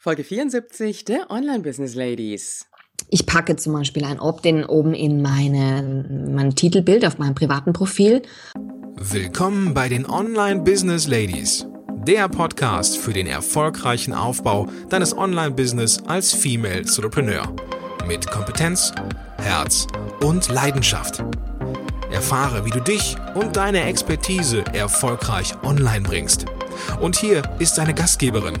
Folge 74 der Online Business Ladies. Ich packe zum Beispiel ein Opt-in oben in meine, mein Titelbild auf meinem privaten Profil. Willkommen bei den Online Business Ladies, der Podcast für den erfolgreichen Aufbau deines Online-Business als Female Entrepreneur. Mit Kompetenz, Herz und Leidenschaft. Erfahre, wie du dich und deine Expertise erfolgreich online bringst. Und hier ist deine Gastgeberin,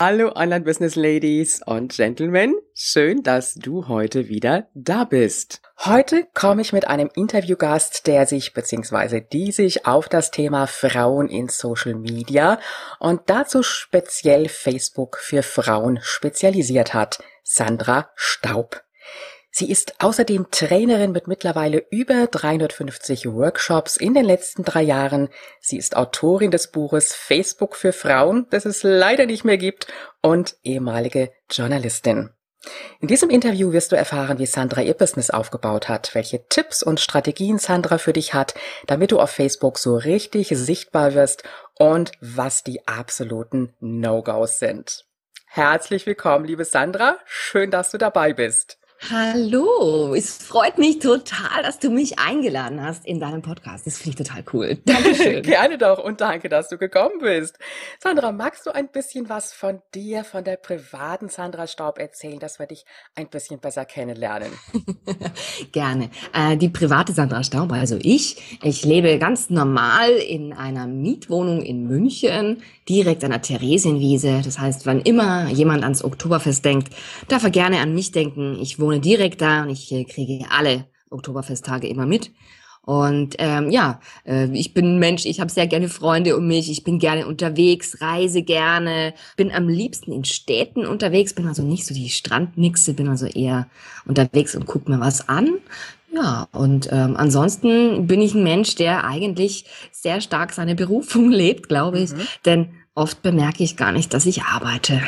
Hallo Online Business Ladies und Gentlemen, schön, dass du heute wieder da bist. Heute komme ich mit einem Interviewgast, der sich bzw. die sich auf das Thema Frauen in Social Media und dazu speziell Facebook für Frauen spezialisiert hat, Sandra Staub. Sie ist außerdem Trainerin mit mittlerweile über 350 Workshops in den letzten drei Jahren. Sie ist Autorin des Buches Facebook für Frauen, das es leider nicht mehr gibt, und ehemalige Journalistin. In diesem Interview wirst du erfahren, wie Sandra ihr Business aufgebaut hat, welche Tipps und Strategien Sandra für dich hat, damit du auf Facebook so richtig sichtbar wirst und was die absoluten No-Gos sind. Herzlich willkommen, liebe Sandra. Schön, dass du dabei bist. Hallo, es freut mich total, dass du mich eingeladen hast in deinem Podcast. Das finde ich total cool. Dankeschön. Gerne doch und danke, dass du gekommen bist. Sandra, magst du ein bisschen was von dir, von der privaten Sandra Staub erzählen, dass wir dich ein bisschen besser kennenlernen? Gerne. Äh, die private Sandra Staub, also ich, ich lebe ganz normal in einer Mietwohnung in München, direkt an der Theresienwiese. Das heißt, wann immer jemand ans Oktoberfest denkt, darf er gerne an mich denken. Ich wohne direkt da und ich äh, kriege alle Oktoberfesttage immer mit. Und ähm, ja, äh, ich bin ein Mensch, ich habe sehr gerne Freunde um mich, ich bin gerne unterwegs, reise gerne, bin am liebsten in Städten unterwegs, bin also nicht so die Strandnixe, bin also eher unterwegs und guck mir was an. Ja, und ähm, ansonsten bin ich ein Mensch, der eigentlich sehr stark seine Berufung lebt, glaube ich. Mhm. Denn oft bemerke ich gar nicht, dass ich arbeite.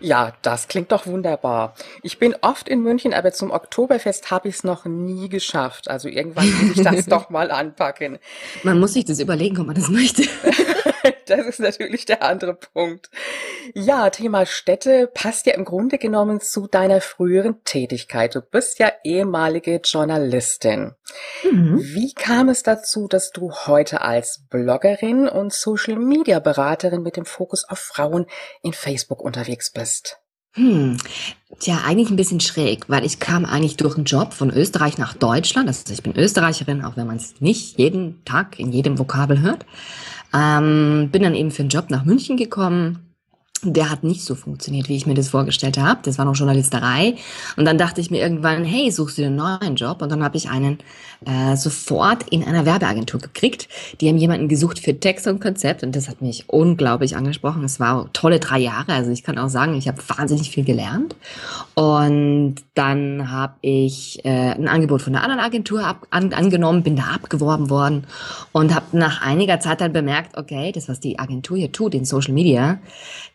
Ja, das klingt doch wunderbar. Ich bin oft in München, aber zum Oktoberfest habe ich es noch nie geschafft. Also irgendwann muss ich das doch mal anpacken. Man muss sich das überlegen, ob man das möchte. das ist natürlich der andere Punkt. Ja, Thema Städte passt ja im Grunde genommen zu deiner früheren Tätigkeit. Du bist ja ehemalige Journalistin. Mhm. Wie kam es dazu, dass du heute als Bloggerin und Social Media Beraterin mit dem Fokus auf Frauen in Facebook unterwegs bist? Bist? Hm, tja, eigentlich ein bisschen schräg, weil ich kam eigentlich durch einen Job von Österreich nach Deutschland. Also ich bin Österreicherin, auch wenn man es nicht jeden Tag in jedem Vokabel hört. Ähm, bin dann eben für einen Job nach München gekommen, der hat nicht so funktioniert, wie ich mir das vorgestellt habe. Das war noch Journalisterei. Und dann dachte ich mir irgendwann, hey, suchst du einen neuen Job? Und dann habe ich einen äh, sofort in einer Werbeagentur gekriegt. Die haben jemanden gesucht für Text und Konzept und das hat mich unglaublich angesprochen. Es war tolle drei Jahre. Also ich kann auch sagen, ich habe wahnsinnig viel gelernt. Und dann habe ich äh, ein Angebot von einer anderen Agentur ab, an, angenommen, bin da abgeworben worden und habe nach einiger Zeit dann bemerkt, okay, das, was die Agentur hier tut in Social Media,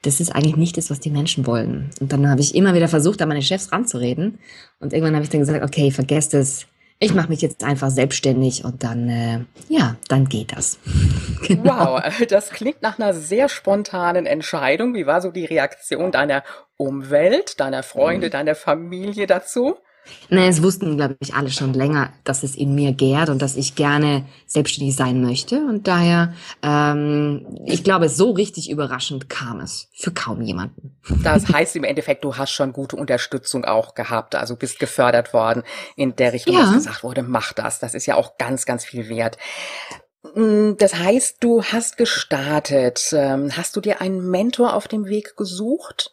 das ist eigentlich nicht das, was die Menschen wollen. Und dann habe ich immer wieder versucht, an meine Chefs ranzureden. Und irgendwann habe ich dann gesagt, okay, vergesst es. Ich mache mich jetzt einfach selbstständig und dann, äh, ja, dann geht das. genau. Wow, das klingt nach einer sehr spontanen Entscheidung. Wie war so die Reaktion deiner Umwelt, deiner Freunde, mhm. deiner Familie dazu? Nein, es wussten, glaube ich, alle schon länger, dass es in mir gärt und dass ich gerne selbstständig sein möchte. Und daher, ähm, ich glaube, so richtig überraschend kam es für kaum jemanden. Das heißt im Endeffekt, du hast schon gute Unterstützung auch gehabt, also bist gefördert worden in der Richtung, ja. dass gesagt wurde, mach das. Das ist ja auch ganz, ganz viel wert. Mm, das heißt, du hast gestartet. Ähm, hast du dir einen Mentor auf dem Weg gesucht?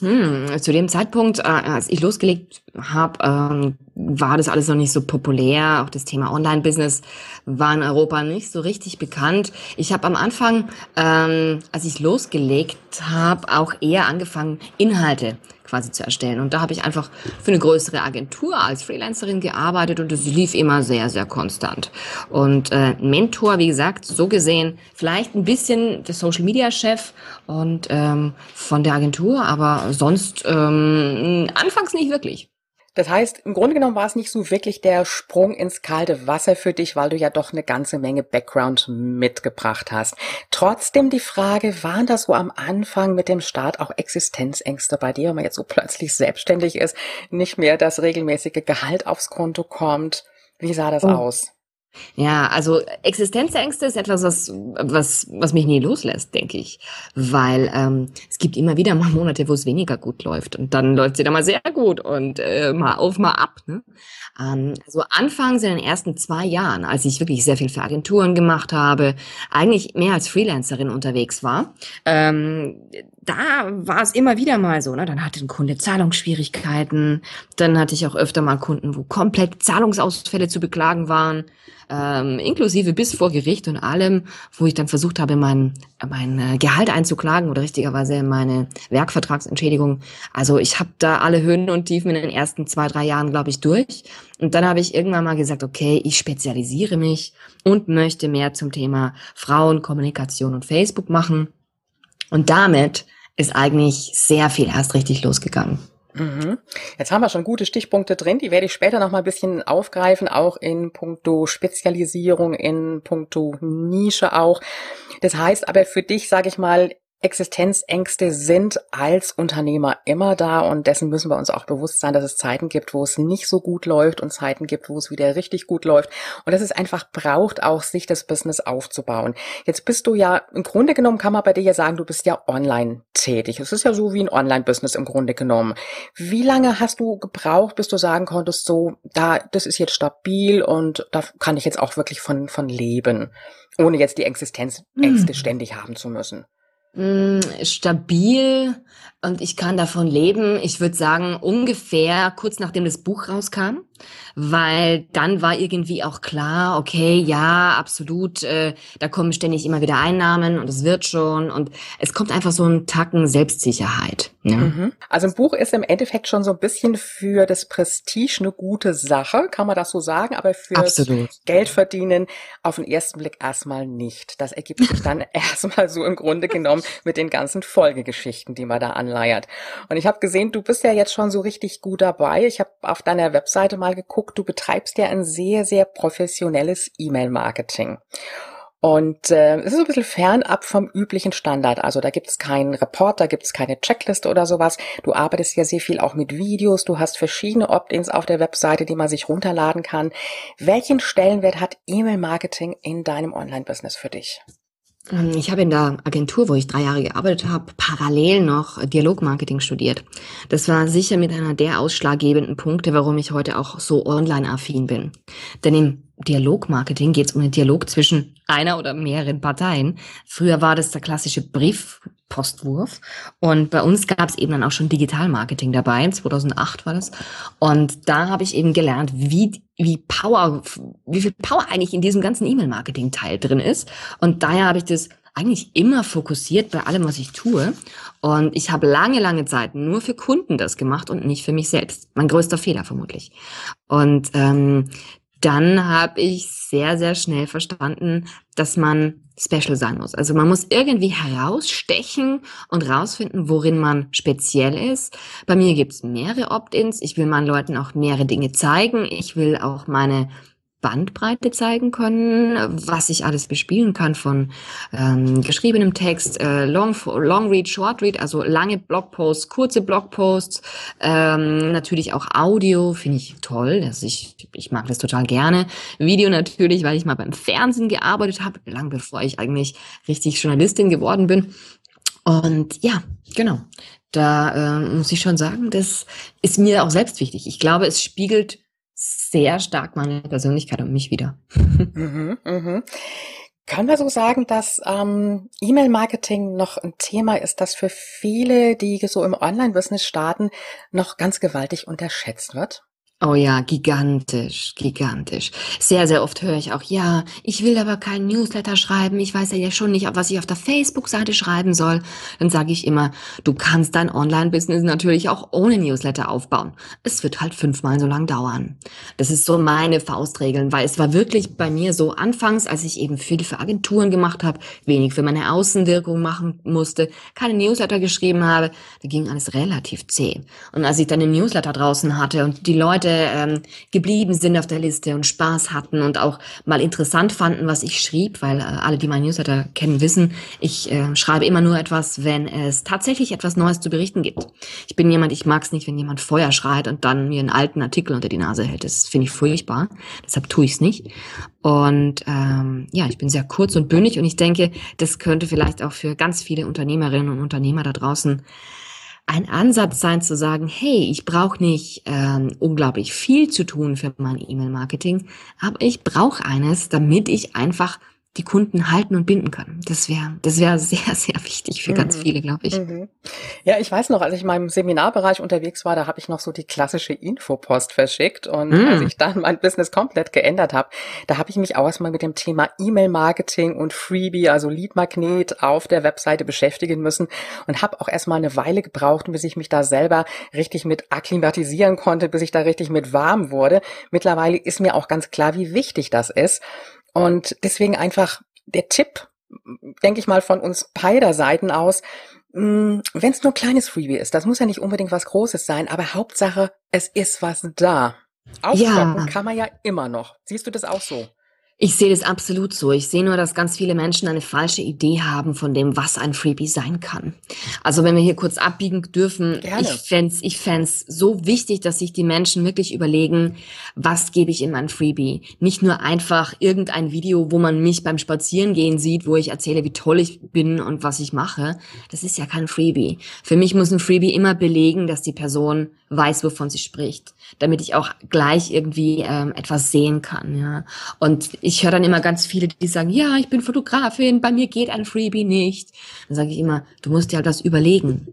Hm, zu dem Zeitpunkt, äh, als ich losgelegt habe, ähm, war das alles noch nicht so populär. Auch das Thema Online-Business war in Europa nicht so richtig bekannt. Ich habe am Anfang, ähm, als ich losgelegt habe, auch eher angefangen, Inhalte quasi zu erstellen. Und da habe ich einfach für eine größere Agentur als Freelancerin gearbeitet und es lief immer sehr, sehr konstant. Und äh, Mentor, wie gesagt, so gesehen, vielleicht ein bisschen der Social Media Chef und ähm, von der Agentur, aber sonst ähm, anfangs nicht wirklich. Das heißt, im Grunde genommen war es nicht so wirklich der Sprung ins kalte Wasser für dich, weil du ja doch eine ganze Menge Background mitgebracht hast. Trotzdem die Frage, waren das so am Anfang mit dem Start auch Existenzängste bei dir, wenn man jetzt so plötzlich selbstständig ist, nicht mehr das regelmäßige Gehalt aufs Konto kommt? Wie sah das oh. aus? Ja, also Existenzängste ist etwas, was, was, was mich nie loslässt, denke ich. Weil ähm, es gibt immer wieder mal Monate, wo es weniger gut läuft. Und dann läuft es wieder mal sehr gut und äh, mal auf, mal ab. Ne? Ähm, also anfangs in den ersten zwei Jahren, als ich wirklich sehr viel für Agenturen gemacht habe, eigentlich mehr als Freelancerin unterwegs war, ähm, da war es immer wieder mal so, ne? Dann hatte ein Kunde Zahlungsschwierigkeiten, dann hatte ich auch öfter mal Kunden, wo komplett Zahlungsausfälle zu beklagen waren, ähm, inklusive bis vor Gericht und allem, wo ich dann versucht habe, mein, mein äh, Gehalt einzuklagen oder richtigerweise meine Werkvertragsentschädigung. Also ich habe da alle Höhen und Tiefen in den ersten zwei, drei Jahren, glaube ich, durch. Und dann habe ich irgendwann mal gesagt, okay, ich spezialisiere mich und möchte mehr zum Thema Frauenkommunikation und Facebook machen. Und damit ist eigentlich sehr viel erst richtig losgegangen. Mhm. Jetzt haben wir schon gute Stichpunkte drin, die werde ich später noch mal ein bisschen aufgreifen, auch in puncto Spezialisierung, in puncto Nische auch. Das heißt aber für dich, sage ich mal, Existenzängste sind als Unternehmer immer da und dessen müssen wir uns auch bewusst sein, dass es Zeiten gibt, wo es nicht so gut läuft und Zeiten gibt, wo es wieder richtig gut läuft und dass es einfach braucht, auch sich das Business aufzubauen. Jetzt bist du ja, im Grunde genommen kann man bei dir ja sagen, du bist ja online tätig. Es ist ja so wie ein Online-Business im Grunde genommen. Wie lange hast du gebraucht, bis du sagen konntest, so, da, das ist jetzt stabil und da kann ich jetzt auch wirklich von, von leben, ohne jetzt die Existenzängste hm. ständig haben zu müssen? Stabil und ich kann davon leben. Ich würde sagen, ungefähr kurz nachdem das Buch rauskam weil dann war irgendwie auch klar, okay, ja, absolut, äh, da kommen ständig immer wieder Einnahmen und es wird schon und es kommt einfach so ein Tacken Selbstsicherheit. Ja. Mhm. Also ein Buch ist im Endeffekt schon so ein bisschen für das Prestige eine gute Sache, kann man das so sagen, aber für Geld verdienen auf den ersten Blick erstmal nicht. Das ergibt sich dann erstmal so im Grunde genommen mit den ganzen Folgegeschichten, die man da anleiert. Und ich habe gesehen, du bist ja jetzt schon so richtig gut dabei. Ich habe auf deiner Webseite mal geguckt, geguckt, du betreibst ja ein sehr, sehr professionelles E-Mail-Marketing. Und äh, es ist ein bisschen fernab vom üblichen Standard. Also da gibt es keinen Report, da gibt es keine Checkliste oder sowas. Du arbeitest ja sehr viel auch mit Videos. Du hast verschiedene Opt-ins auf der Webseite, die man sich runterladen kann. Welchen Stellenwert hat E-Mail-Marketing in deinem Online-Business für dich? Ähm, ich habe in der Agentur, wo ich drei Jahre gearbeitet habe, parallel noch Dialogmarketing studiert. Das war sicher mit einer der ausschlaggebenden Punkte, warum ich heute auch so online-affin bin. Denn im Dialogmarketing geht es um den Dialog zwischen einer oder mehreren Parteien. Früher war das der klassische Briefpostwurf und bei uns gab es eben dann auch schon Digitalmarketing dabei. 2008 war das. Und da habe ich eben gelernt, wie wie Power, wie viel Power eigentlich in diesem ganzen E-Mail-Marketing-Teil drin ist. Und daher habe ich das eigentlich immer fokussiert bei allem, was ich tue. Und ich habe lange, lange Zeit nur für Kunden das gemacht und nicht für mich selbst. Mein größter Fehler vermutlich. Und ähm, dann habe ich sehr, sehr schnell verstanden, dass man special sein muss. Also man muss irgendwie herausstechen und rausfinden, worin man speziell ist. Bei mir gibt's mehrere Opt-ins. Ich will meinen Leuten auch mehrere Dinge zeigen. Ich will auch meine Bandbreite zeigen können, was ich alles bespielen kann von ähm, geschriebenem Text, äh, Long, Long Read, Short Read, also lange Blogposts, kurze Blogposts, ähm, natürlich auch Audio, finde ich toll, dass ich, ich mag das total gerne. Video natürlich, weil ich mal beim Fernsehen gearbeitet habe, lang bevor ich eigentlich richtig Journalistin geworden bin. Und ja, genau. Da äh, muss ich schon sagen, das ist mir auch selbst wichtig. Ich glaube, es spiegelt sehr stark meine Persönlichkeit und mich wieder. Mhm, mhm. Kann man so sagen, dass ähm, E-Mail-Marketing noch ein Thema ist, das für viele, die so im Online-Business starten, noch ganz gewaltig unterschätzt wird? Oh ja, gigantisch, gigantisch. Sehr, sehr oft höre ich auch, ja, ich will aber keinen Newsletter schreiben, ich weiß ja schon nicht, was ich auf der Facebook-Seite schreiben soll. Dann sage ich immer, du kannst dein Online-Business natürlich auch ohne Newsletter aufbauen. Es wird halt fünfmal so lang dauern. Das ist so meine Faustregeln, weil es war wirklich bei mir so anfangs, als ich eben viel für Agenturen gemacht habe, wenig für meine Außenwirkung machen musste, keine Newsletter geschrieben habe, da ging alles relativ zäh. Und als ich dann den Newsletter draußen hatte und die Leute ähm, geblieben sind auf der Liste und Spaß hatten und auch mal interessant fanden, was ich schrieb, weil äh, alle, die mein Newsletter kennen, wissen, ich äh, schreibe immer nur etwas, wenn es tatsächlich etwas Neues zu berichten gibt. Ich bin jemand, ich mag es nicht, wenn jemand Feuer schreit und dann mir einen alten Artikel unter die Nase hält. Das finde ich furchtbar. Deshalb tue ich es nicht. Und ähm, ja, ich bin sehr kurz und bündig und ich denke, das könnte vielleicht auch für ganz viele Unternehmerinnen und Unternehmer da draußen ein Ansatz sein zu sagen, hey, ich brauche nicht ähm, unglaublich viel zu tun für mein E-Mail-Marketing, aber ich brauche eines, damit ich einfach die Kunden halten und binden kann. Das wäre das wäre sehr, sehr wichtig für mhm. ganz viele, glaube ich. Mhm. Ja, ich weiß noch, als ich in meinem Seminarbereich unterwegs war, da habe ich noch so die klassische Infopost verschickt. Und mhm. als ich dann mein Business komplett geändert habe, da habe ich mich auch erstmal mit dem Thema E-Mail-Marketing und Freebie, also Lead-Magnet auf der Webseite beschäftigen müssen und habe auch erstmal eine Weile gebraucht, bis ich mich da selber richtig mit akklimatisieren konnte, bis ich da richtig mit warm wurde. Mittlerweile ist mir auch ganz klar, wie wichtig das ist. Und deswegen einfach der Tipp, denke ich mal, von uns beider Seiten aus, hm, wenn es nur ein kleines Freebie ist, das muss ja nicht unbedingt was Großes sein, aber Hauptsache, es ist was da. Aufstocken ja. kann man ja immer noch. Siehst du das auch so? Ich sehe das absolut so. Ich sehe nur, dass ganz viele Menschen eine falsche Idee haben von dem, was ein Freebie sein kann. Also wenn wir hier kurz abbiegen dürfen, Gerne. ich fände ich fänd's so wichtig, dass sich die Menschen wirklich überlegen, was gebe ich in mein Freebie. Nicht nur einfach irgendein Video, wo man mich beim Spazierengehen sieht, wo ich erzähle, wie toll ich bin und was ich mache. Das ist ja kein Freebie. Für mich muss ein Freebie immer belegen, dass die Person weiß, wovon sie spricht, damit ich auch gleich irgendwie ähm, etwas sehen kann. Ja. Und ich höre dann immer ganz viele, die sagen, ja, ich bin Fotografin, bei mir geht ein Freebie nicht. Dann sage ich immer, du musst dir halt das überlegen.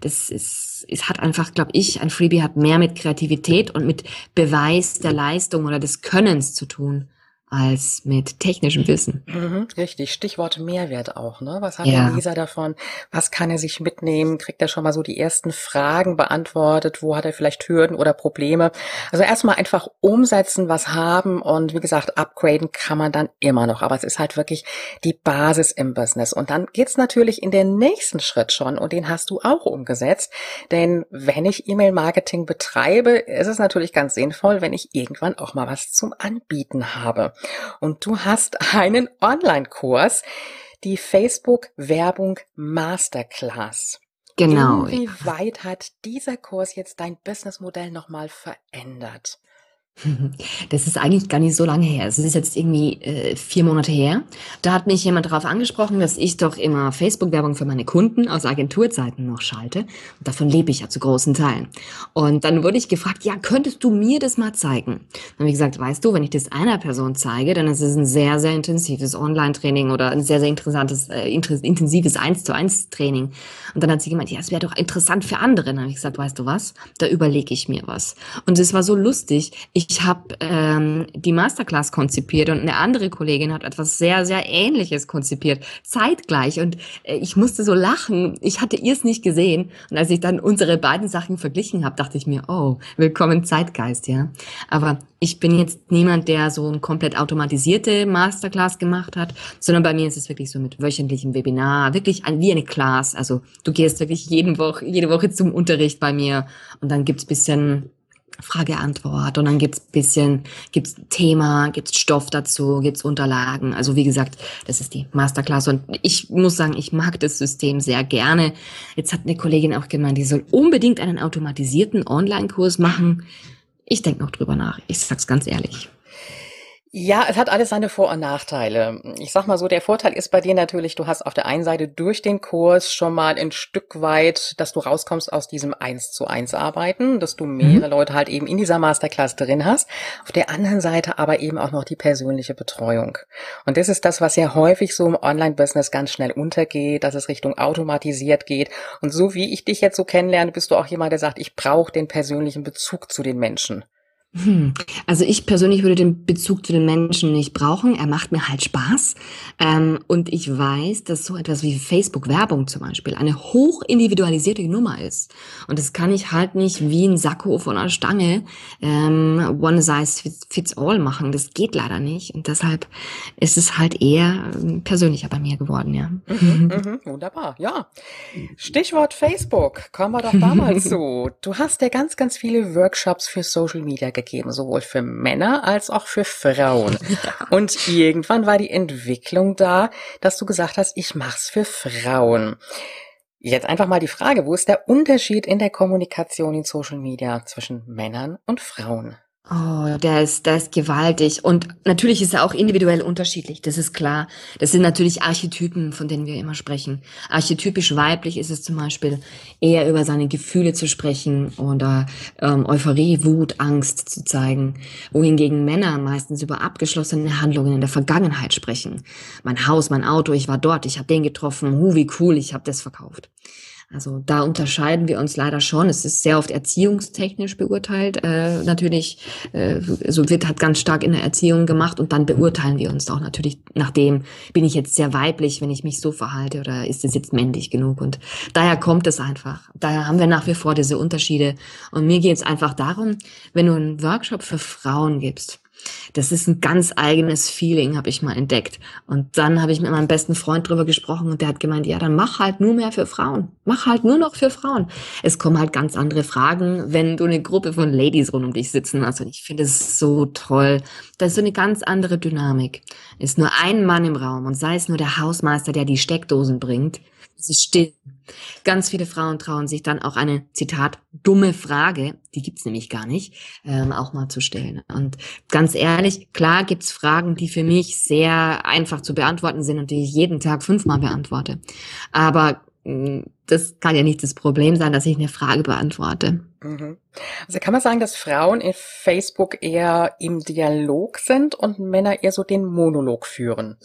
Das ist, es hat einfach, glaube ich, ein Freebie hat mehr mit Kreativität und mit Beweis der Leistung oder des Könnens zu tun als mit technischem Wissen. Mhm, richtig, Stichwort Mehrwert auch. Ne? Was hat ja. der Leser davon? Was kann er sich mitnehmen? Kriegt er schon mal so die ersten Fragen beantwortet? Wo hat er vielleicht Hürden oder Probleme? Also erstmal einfach umsetzen, was haben und wie gesagt, upgraden kann man dann immer noch. Aber es ist halt wirklich die Basis im Business. Und dann geht's natürlich in den nächsten Schritt schon und den hast du auch umgesetzt. Denn wenn ich E-Mail-Marketing betreibe, ist es natürlich ganz sinnvoll, wenn ich irgendwann auch mal was zum Anbieten habe. Und du hast einen Online-Kurs, die Facebook Werbung Masterclass. Genau. Inwieweit hat dieser Kurs jetzt dein Businessmodell nochmal verändert? Das ist eigentlich gar nicht so lange her. Es ist jetzt irgendwie äh, vier Monate her. Da hat mich jemand darauf angesprochen, dass ich doch immer Facebook-Werbung für meine Kunden aus Agenturzeiten noch schalte. Und davon lebe ich ja zu großen Teilen. Und dann wurde ich gefragt, ja, könntest du mir das mal zeigen? Dann habe ich gesagt, weißt du, wenn ich das einer Person zeige, dann ist es ein sehr, sehr intensives Online-Training oder ein sehr, sehr interessantes, äh, intensives eins zu eins Training. Und dann hat sie gemeint, ja, es wäre doch interessant für andere. Dann habe ich gesagt, weißt du was? Da überlege ich mir was. Und es war so lustig. Ich ich habe ähm, die Masterclass konzipiert und eine andere Kollegin hat etwas sehr, sehr Ähnliches konzipiert, zeitgleich. Und äh, ich musste so lachen. Ich hatte ihr es nicht gesehen. Und als ich dann unsere beiden Sachen verglichen habe, dachte ich mir, oh, willkommen Zeitgeist, ja. Aber ich bin jetzt niemand, der so ein komplett automatisierte Masterclass gemacht hat, sondern bei mir ist es wirklich so mit wöchentlichem Webinar, wirklich ein, wie eine Class. Also du gehst wirklich jeden Woche, jede Woche zum Unterricht bei mir und dann gibt's bisschen Frage-Antwort und dann gibt's bisschen, gibt's Thema, gibt's Stoff dazu, gibt's Unterlagen. Also wie gesagt, das ist die Masterclass und ich muss sagen, ich mag das System sehr gerne. Jetzt hat eine Kollegin auch gemeint, die soll unbedingt einen automatisierten Online-Kurs machen. Ich denke noch drüber nach. Ich sag's ganz ehrlich. Ja, es hat alles seine Vor- und Nachteile. Ich sag mal so, der Vorteil ist bei dir natürlich, du hast auf der einen Seite durch den Kurs schon mal ein Stück weit, dass du rauskommst aus diesem Eins zu eins Arbeiten, dass du mehrere mhm. Leute halt eben in dieser Masterclass drin hast. Auf der anderen Seite aber eben auch noch die persönliche Betreuung. Und das ist das, was ja häufig so im Online-Business ganz schnell untergeht, dass es Richtung automatisiert geht. Und so wie ich dich jetzt so kennenlerne, bist du auch jemand, der sagt, ich brauche den persönlichen Bezug zu den Menschen. Hm. Also ich persönlich würde den Bezug zu den Menschen nicht brauchen. Er macht mir halt Spaß. Ähm, und ich weiß, dass so etwas wie Facebook-Werbung zum Beispiel eine hoch individualisierte Nummer ist. Und das kann ich halt nicht wie ein Sakko von einer Stange ähm, one size fits all machen. Das geht leider nicht. Und deshalb ist es halt eher ähm, persönlicher bei mir geworden, ja. Mhm, mhm, wunderbar, ja. Stichwort Facebook. Kommen wir doch da mal zu. Du hast ja ganz, ganz viele Workshops für Social Media gegeben gegeben, sowohl für Männer als auch für Frauen. Und irgendwann war die Entwicklung da, dass du gesagt hast, ich mach's für Frauen. Jetzt einfach mal die Frage, wo ist der Unterschied in der Kommunikation in Social Media zwischen Männern und Frauen? Oh, der ist, der ist gewaltig. Und natürlich ist er auch individuell unterschiedlich, das ist klar. Das sind natürlich Archetypen, von denen wir immer sprechen. Archetypisch weiblich ist es zum Beispiel eher über seine Gefühle zu sprechen oder ähm, Euphorie, Wut, Angst zu zeigen. Wohingegen Männer meistens über abgeschlossene Handlungen in der Vergangenheit sprechen. Mein Haus, mein Auto, ich war dort, ich habe den getroffen, hu, wie cool, ich habe das verkauft. Also da unterscheiden wir uns leider schon. Es ist sehr oft erziehungstechnisch beurteilt. Äh, natürlich, äh, so wird hat ganz stark in der Erziehung gemacht und dann beurteilen wir uns auch natürlich nach dem, bin ich jetzt sehr weiblich, wenn ich mich so verhalte oder ist es jetzt männlich genug? Und daher kommt es einfach. Daher haben wir nach wie vor diese Unterschiede. Und mir geht es einfach darum, wenn du einen Workshop für Frauen gibst, das ist ein ganz eigenes Feeling, habe ich mal entdeckt. Und dann habe ich mit meinem besten Freund drüber gesprochen und der hat gemeint, ja, dann mach halt nur mehr für Frauen. Mach halt nur noch für Frauen. Es kommen halt ganz andere Fragen, wenn du eine Gruppe von Ladies rund um dich sitzen hast. Und ich finde es so toll. Das ist so eine ganz andere Dynamik. Ist nur ein Mann im Raum und sei es nur der Hausmeister, der die Steckdosen bringt. Ist still. Ganz viele Frauen trauen sich dann auch eine, Zitat, dumme Frage, die gibt's nämlich gar nicht, ähm, auch mal zu stellen. Und ganz ehrlich, klar gibt's Fragen, die für mich sehr einfach zu beantworten sind und die ich jeden Tag fünfmal beantworte. Aber mh, das kann ja nicht das Problem sein, dass ich eine Frage beantworte. Mhm. Also kann man sagen, dass Frauen in Facebook eher im Dialog sind und Männer eher so den Monolog führen?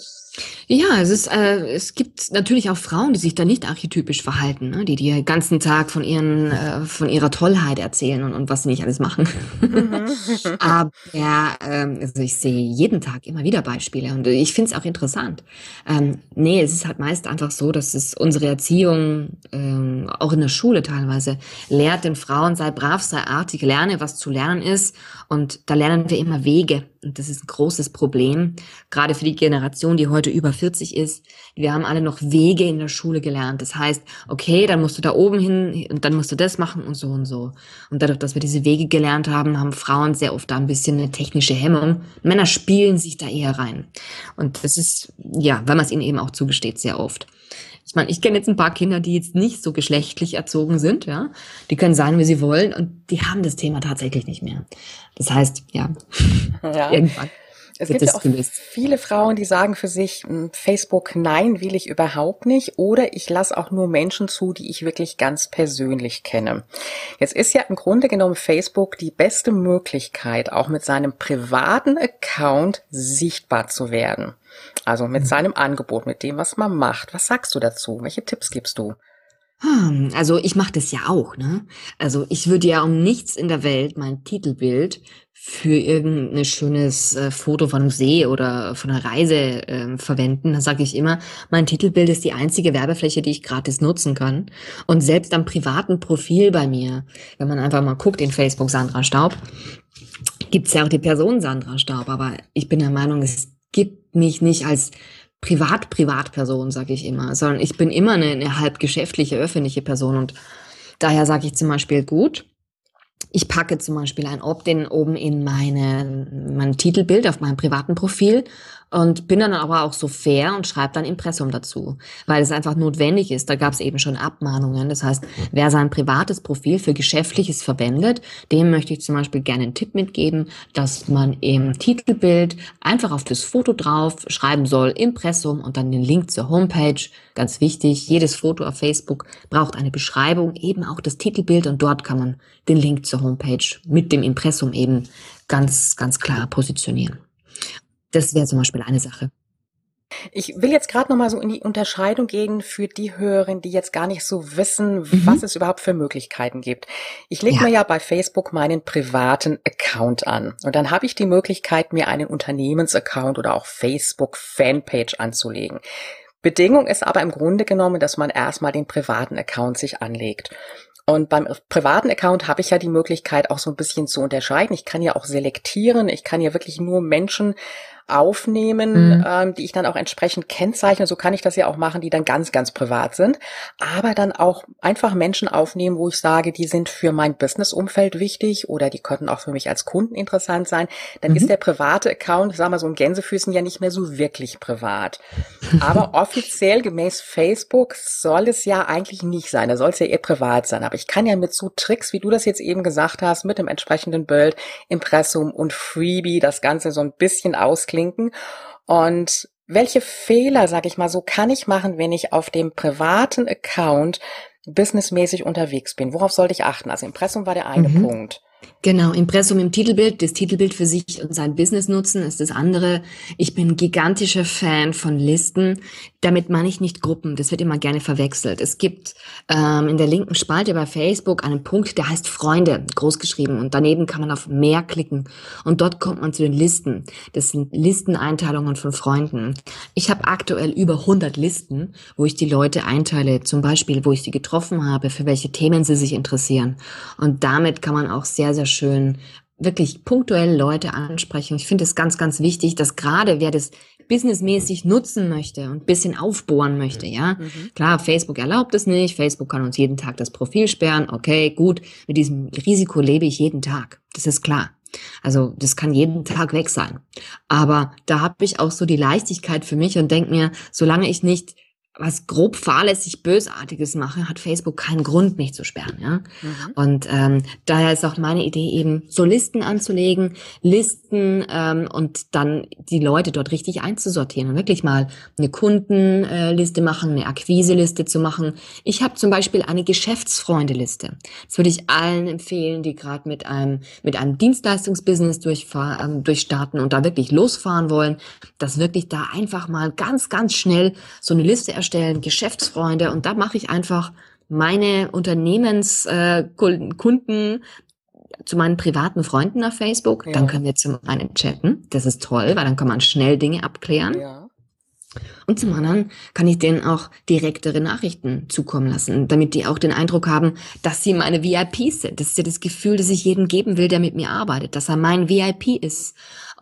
Ja, es ist, äh, es gibt natürlich auch Frauen, die sich da nicht archetypisch verhalten, ne? die den ganzen Tag von ihren, äh, von ihrer Tollheit erzählen und, und was sie nicht alles machen. Mhm. Aber ähm, also ich sehe jeden Tag immer wieder Beispiele und ich finde es auch interessant. Ähm, nee, es ist halt meist einfach so, dass es unsere Erziehung ähm, auch in der Schule teilweise lehrt den Frauen, sei brav, sei artig, lerne, was zu lernen ist. Und da lernen wir immer Wege. Und das ist ein großes Problem, gerade für die Generation, die heute über 40 ist. Wir haben alle noch Wege in der Schule gelernt. Das heißt, okay, dann musst du da oben hin und dann musst du das machen und so und so. Und dadurch, dass wir diese Wege gelernt haben, haben Frauen sehr oft da ein bisschen eine technische Hemmung. Männer spielen sich da eher rein. Und das ist, ja, weil man es ihnen eben auch zugesteht, sehr oft. Ich meine, ich kenne jetzt ein paar Kinder, die jetzt nicht so geschlechtlich erzogen sind, ja. Die können sein, wie sie wollen und die haben das Thema tatsächlich nicht mehr. Das heißt, ja, ja. irgendwann. Es gibt ja auch viele Frauen, die sagen für sich, hm, Facebook, nein, will ich überhaupt nicht. Oder ich lasse auch nur Menschen zu, die ich wirklich ganz persönlich kenne. Jetzt ist ja im Grunde genommen Facebook die beste Möglichkeit, auch mit seinem privaten Account sichtbar zu werden. Also mit seinem Angebot, mit dem, was man macht. Was sagst du dazu? Welche Tipps gibst du? Hm, also ich mache das ja auch, ne? Also ich würde ja um nichts in der Welt mein Titelbild für irgendein schönes äh, Foto von einem See oder von einer Reise äh, verwenden. Da sage ich immer, mein Titelbild ist die einzige Werbefläche, die ich gratis nutzen kann. Und selbst am privaten Profil bei mir, wenn man einfach mal guckt in Facebook Sandra Staub, gibt's ja auch die Person Sandra Staub. Aber ich bin der Meinung, es gibt mich nicht als Privat-Privatperson, sage ich immer, sondern ich bin immer eine, eine halb geschäftliche, öffentliche Person. Und daher sage ich zum Beispiel gut, ich packe zum Beispiel ein Opt-in oben in meine, mein Titelbild auf meinem privaten Profil und bin dann aber auch so fair und schreibe dann Impressum dazu, weil es einfach notwendig ist. Da gab es eben schon Abmahnungen. Das heißt, wer sein privates Profil für Geschäftliches verwendet, dem möchte ich zum Beispiel gerne einen Tipp mitgeben, dass man im Titelbild einfach auf das Foto drauf schreiben soll, Impressum und dann den Link zur Homepage. Ganz wichtig, jedes Foto auf Facebook braucht eine Beschreibung, eben auch das Titelbild und dort kann man den Link zur Homepage mit dem Impressum eben ganz, ganz klar positionieren. Das wäre zum Beispiel eine Sache. Ich will jetzt gerade noch mal so in die Unterscheidung gehen für die Hörerinnen, die jetzt gar nicht so wissen, mhm. was es überhaupt für Möglichkeiten gibt. Ich lege ja. mir ja bei Facebook meinen privaten Account an und dann habe ich die Möglichkeit, mir einen Unternehmensaccount oder auch Facebook Fanpage anzulegen. Bedingung ist aber im Grunde genommen, dass man erstmal den privaten Account sich anlegt. Und beim privaten Account habe ich ja die Möglichkeit, auch so ein bisschen zu unterscheiden. Ich kann ja auch selektieren. Ich kann ja wirklich nur Menschen aufnehmen, mhm. ähm, die ich dann auch entsprechend kennzeichne. So kann ich das ja auch machen, die dann ganz, ganz privat sind. Aber dann auch einfach Menschen aufnehmen, wo ich sage, die sind für mein Businessumfeld wichtig oder die könnten auch für mich als Kunden interessant sein. Dann mhm. ist der private Account, sagen wir so ein Gänsefüßen, ja nicht mehr so wirklich privat. Aber offiziell gemäß Facebook soll es ja eigentlich nicht sein. Da soll es ja eher privat sein. Aber ich kann ja mit so Tricks, wie du das jetzt eben gesagt hast, mit dem entsprechenden Bild, Impressum und Freebie das Ganze so ein bisschen ausklicken klinken. Und welche Fehler, sag ich mal so, kann ich machen, wenn ich auf dem privaten Account businessmäßig unterwegs bin? Worauf sollte ich achten? Also Impressum war der eine mhm. Punkt. Genau, Impressum im Titelbild, das Titelbild für sich und sein Business nutzen ist das andere. Ich bin gigantischer Fan von Listen. Damit meine ich nicht Gruppen, das wird immer gerne verwechselt. Es gibt ähm, in der linken Spalte bei Facebook einen Punkt, der heißt Freunde, großgeschrieben. Und daneben kann man auf mehr klicken. Und dort kommt man zu den Listen. Das sind Listeneinteilungen von Freunden. Ich habe aktuell über 100 Listen, wo ich die Leute einteile. Zum Beispiel, wo ich sie getroffen habe, für welche Themen sie sich interessieren. Und damit kann man auch sehr sehr, sehr schön wirklich punktuell Leute ansprechen. Ich finde es ganz, ganz wichtig, dass gerade wer das businessmäßig nutzen möchte und bisschen aufbohren möchte, ja. Mhm. Klar, Facebook erlaubt es nicht. Facebook kann uns jeden Tag das Profil sperren. Okay, gut. Mit diesem Risiko lebe ich jeden Tag. Das ist klar. Also das kann jeden Tag weg sein. Aber da habe ich auch so die Leichtigkeit für mich und denke mir, solange ich nicht was grob fahrlässig Bösartiges mache, hat Facebook keinen Grund, mich zu sperren. Ja? Mhm. Und ähm, daher ist auch meine Idee eben, so Listen anzulegen, Listen ähm, und dann die Leute dort richtig einzusortieren und wirklich mal eine Kundenliste machen, eine Akquiseliste zu machen. Ich habe zum Beispiel eine Geschäftsfreundeliste. Das würde ich allen empfehlen, die gerade mit einem mit einem Dienstleistungsbusiness ähm, durchstarten und da wirklich losfahren wollen, dass wirklich da einfach mal ganz, ganz schnell so eine Liste erstellen, Geschäftsfreunde und da mache ich einfach meine Unternehmenskunden äh, zu meinen privaten Freunden auf Facebook. Ja. Dann können wir zum einen chatten. Das ist toll, weil dann kann man schnell Dinge abklären. Ja. Und zum anderen kann ich denen auch direktere Nachrichten zukommen lassen, damit die auch den Eindruck haben, dass sie meine VIPs sind. Das ist ja das Gefühl, das ich jedem geben will, der mit mir arbeitet, dass er mein VIP ist.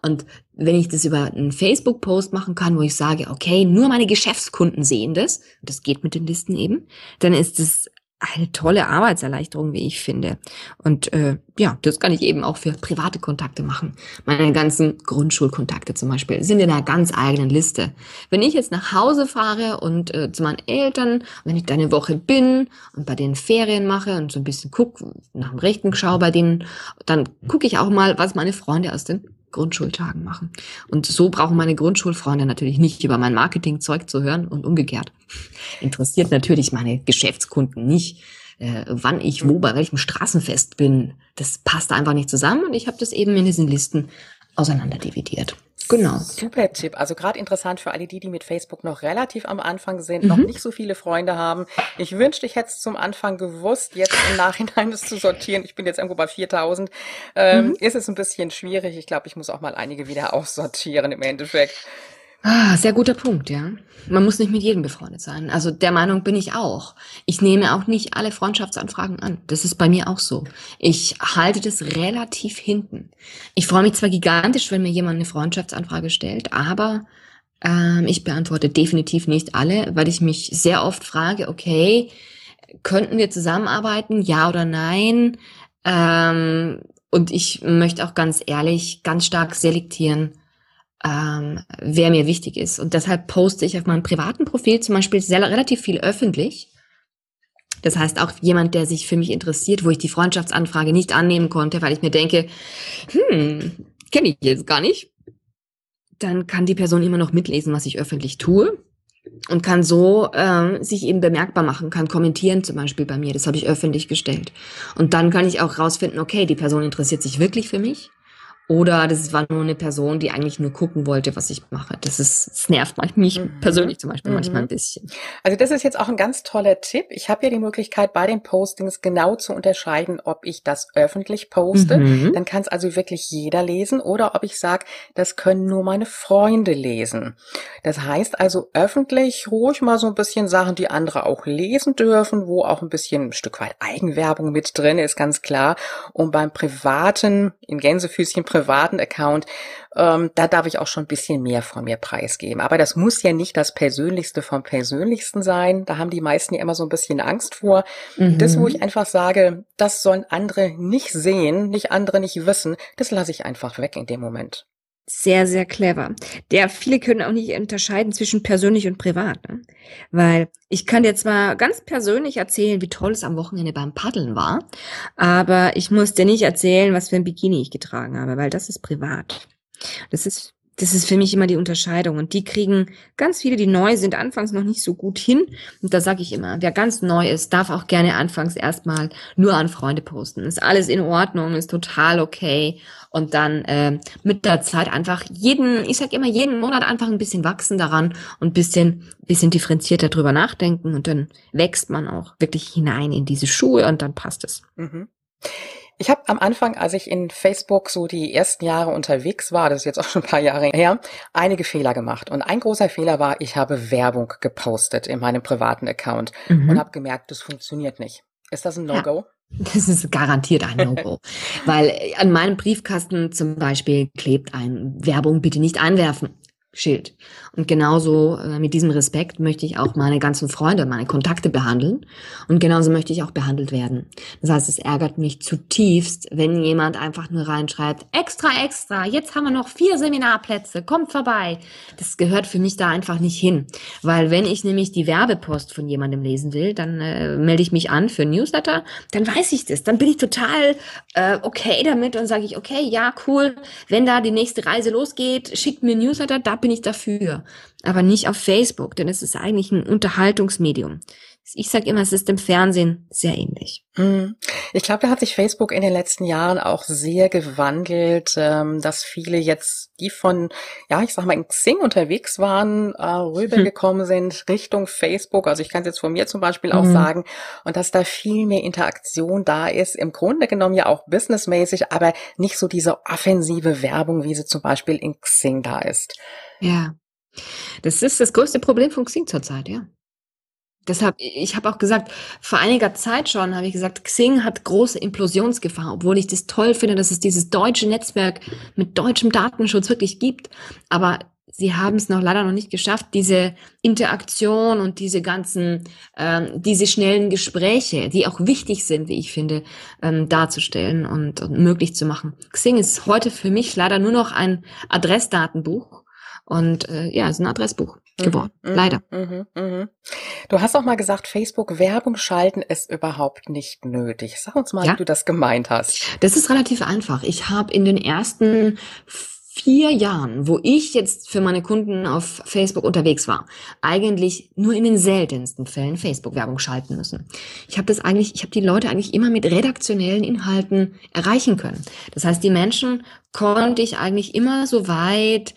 Und wenn ich das über einen Facebook-Post machen kann, wo ich sage, okay, nur meine Geschäftskunden sehen das, das geht mit den Listen eben, dann ist es eine tolle Arbeitserleichterung, wie ich finde. Und äh, ja, das kann ich eben auch für private Kontakte machen. Meine ganzen Grundschulkontakte zum Beispiel sind in einer ganz eigenen Liste. Wenn ich jetzt nach Hause fahre und äh, zu meinen Eltern, wenn ich da eine Woche bin und bei den Ferien mache und so ein bisschen guck, nach dem Rechten schaue bei denen, dann gucke ich auch mal, was meine Freunde aus den Grundschultagen machen. Und so brauchen meine Grundschulfreunde natürlich nicht über mein Marketingzeug zu hören und umgekehrt. Interessiert natürlich meine Geschäftskunden nicht, äh, wann ich wo bei welchem Straßenfest bin. Das passt einfach nicht zusammen und ich habe das eben in diesen Listen auseinanderdividiert. Genau. Super Tipp. Also gerade interessant für alle die, die mit Facebook noch relativ am Anfang sind, mhm. noch nicht so viele Freunde haben. Ich wünschte, ich hätte es zum Anfang gewusst, jetzt im Nachhinein das zu sortieren. Ich bin jetzt irgendwo bei 4000. Ähm, mhm. Ist es ein bisschen schwierig. Ich glaube, ich muss auch mal einige wieder aussortieren im Endeffekt. Ah, sehr guter Punkt, ja. Man muss nicht mit jedem befreundet sein. Also der Meinung bin ich auch. Ich nehme auch nicht alle Freundschaftsanfragen an. Das ist bei mir auch so. Ich halte das relativ hinten. Ich freue mich zwar gigantisch, wenn mir jemand eine Freundschaftsanfrage stellt, aber ähm, ich beantworte definitiv nicht alle, weil ich mich sehr oft frage, okay, könnten wir zusammenarbeiten, ja oder nein? Ähm, und ich möchte auch ganz ehrlich, ganz stark selektieren, ähm, wer mir wichtig ist. Und deshalb poste ich auf meinem privaten Profil zum Beispiel sehr, relativ viel öffentlich. Das heißt, auch jemand, der sich für mich interessiert, wo ich die Freundschaftsanfrage nicht annehmen konnte, weil ich mir denke, hm, kenne ich jetzt gar nicht, dann kann die Person immer noch mitlesen, was ich öffentlich tue und kann so äh, sich eben bemerkbar machen, kann kommentieren zum Beispiel bei mir. Das habe ich öffentlich gestellt. Und dann kann ich auch rausfinden, okay, die Person interessiert sich wirklich für mich oder das war nur eine Person, die eigentlich nur gucken wollte, was ich mache. Das ist, das nervt mich mhm. persönlich zum Beispiel mhm. manchmal ein bisschen. Also das ist jetzt auch ein ganz toller Tipp. Ich habe ja die Möglichkeit, bei den Postings genau zu unterscheiden, ob ich das öffentlich poste. Mhm. Dann kann es also wirklich jeder lesen oder ob ich sage, das können nur meine Freunde lesen. Das heißt also öffentlich ruhig mal so ein bisschen Sachen, die andere auch lesen dürfen, wo auch ein bisschen ein Stück weit Eigenwerbung mit drin ist, ganz klar. Und beim privaten, in Gänsefüßchen privaten Account, ähm, da darf ich auch schon ein bisschen mehr von mir preisgeben. Aber das muss ja nicht das Persönlichste vom Persönlichsten sein. Da haben die meisten ja immer so ein bisschen Angst vor. Mhm. Das, wo ich einfach sage, das sollen andere nicht sehen, nicht andere nicht wissen, das lasse ich einfach weg in dem Moment sehr, sehr clever. Der viele können auch nicht unterscheiden zwischen persönlich und privat. Ne? Weil ich kann dir zwar ganz persönlich erzählen, wie toll es am Wochenende beim Paddeln war, aber ich muss dir nicht erzählen, was für ein Bikini ich getragen habe, weil das ist privat. Das ist das ist für mich immer die Unterscheidung. Und die kriegen ganz viele, die neu sind, anfangs noch nicht so gut hin. Und da sage ich immer, wer ganz neu ist, darf auch gerne anfangs erstmal nur an Freunde posten. Ist alles in Ordnung, ist total okay. Und dann äh, mit der Zeit einfach jeden, ich sag immer, jeden Monat einfach ein bisschen wachsen daran und bisschen, bisschen differenzierter drüber nachdenken. Und dann wächst man auch wirklich hinein in diese Schuhe und dann passt es. Mhm. Ich habe am Anfang, als ich in Facebook so die ersten Jahre unterwegs war, das ist jetzt auch schon ein paar Jahre her, einige Fehler gemacht. Und ein großer Fehler war, ich habe Werbung gepostet in meinem privaten Account mhm. und habe gemerkt, das funktioniert nicht. Ist das ein No-Go? Ja. Das ist garantiert ein No-Go. Weil an meinem Briefkasten zum Beispiel klebt ein Werbung bitte nicht einwerfen. Schild. Und genauso äh, mit diesem Respekt möchte ich auch meine ganzen Freunde, meine Kontakte behandeln. Und genauso möchte ich auch behandelt werden. Das heißt, es ärgert mich zutiefst, wenn jemand einfach nur reinschreibt, extra, extra, jetzt haben wir noch vier Seminarplätze, kommt vorbei. Das gehört für mich da einfach nicht hin. Weil wenn ich nämlich die Werbepost von jemandem lesen will, dann äh, melde ich mich an für ein Newsletter, dann weiß ich das. Dann bin ich total äh, okay damit und sage ich, okay, ja, cool, wenn da die nächste Reise losgeht, schickt mir ein Newsletter, da bin ich dafür. Aber nicht auf Facebook, denn es ist eigentlich ein Unterhaltungsmedium. Ich sage immer, es ist im Fernsehen sehr ähnlich. Mhm. Ich glaube, da hat sich Facebook in den letzten Jahren auch sehr gewandelt, ähm, dass viele jetzt, die von, ja, ich sag mal, in Xing unterwegs waren, äh, rübergekommen sind Richtung Facebook. Also ich kann es jetzt von mir zum Beispiel auch mhm. sagen. Und dass da viel mehr Interaktion da ist. Im Grunde genommen ja auch businessmäßig, aber nicht so diese offensive Werbung, wie sie zum Beispiel in Xing da ist. Ja. Das ist das größte Problem von Xing zurzeit, ja. Deshalb, ich habe auch gesagt, vor einiger Zeit schon habe ich gesagt, Xing hat große Implosionsgefahr, obwohl ich das toll finde, dass es dieses deutsche Netzwerk mit deutschem Datenschutz wirklich gibt. Aber sie haben es noch leider noch nicht geschafft, diese Interaktion und diese ganzen, ähm, diese schnellen Gespräche, die auch wichtig sind, wie ich finde, ähm, darzustellen und, und möglich zu machen. Xing ist heute für mich leider nur noch ein Adressdatenbuch und äh, ja, es ist ein Adressbuch mhm, geworden. Mhm, Leider. Mhm, mhm. Du hast auch mal gesagt, Facebook Werbung schalten ist überhaupt nicht nötig. Sag uns mal, ja? wie du das gemeint hast. Das ist relativ einfach. Ich habe in den ersten vier Jahren, wo ich jetzt für meine Kunden auf Facebook unterwegs war, eigentlich nur in den seltensten Fällen Facebook-Werbung schalten müssen. Ich habe das eigentlich, ich habe die Leute eigentlich immer mit redaktionellen Inhalten erreichen können. Das heißt, die Menschen konnte ich eigentlich immer so weit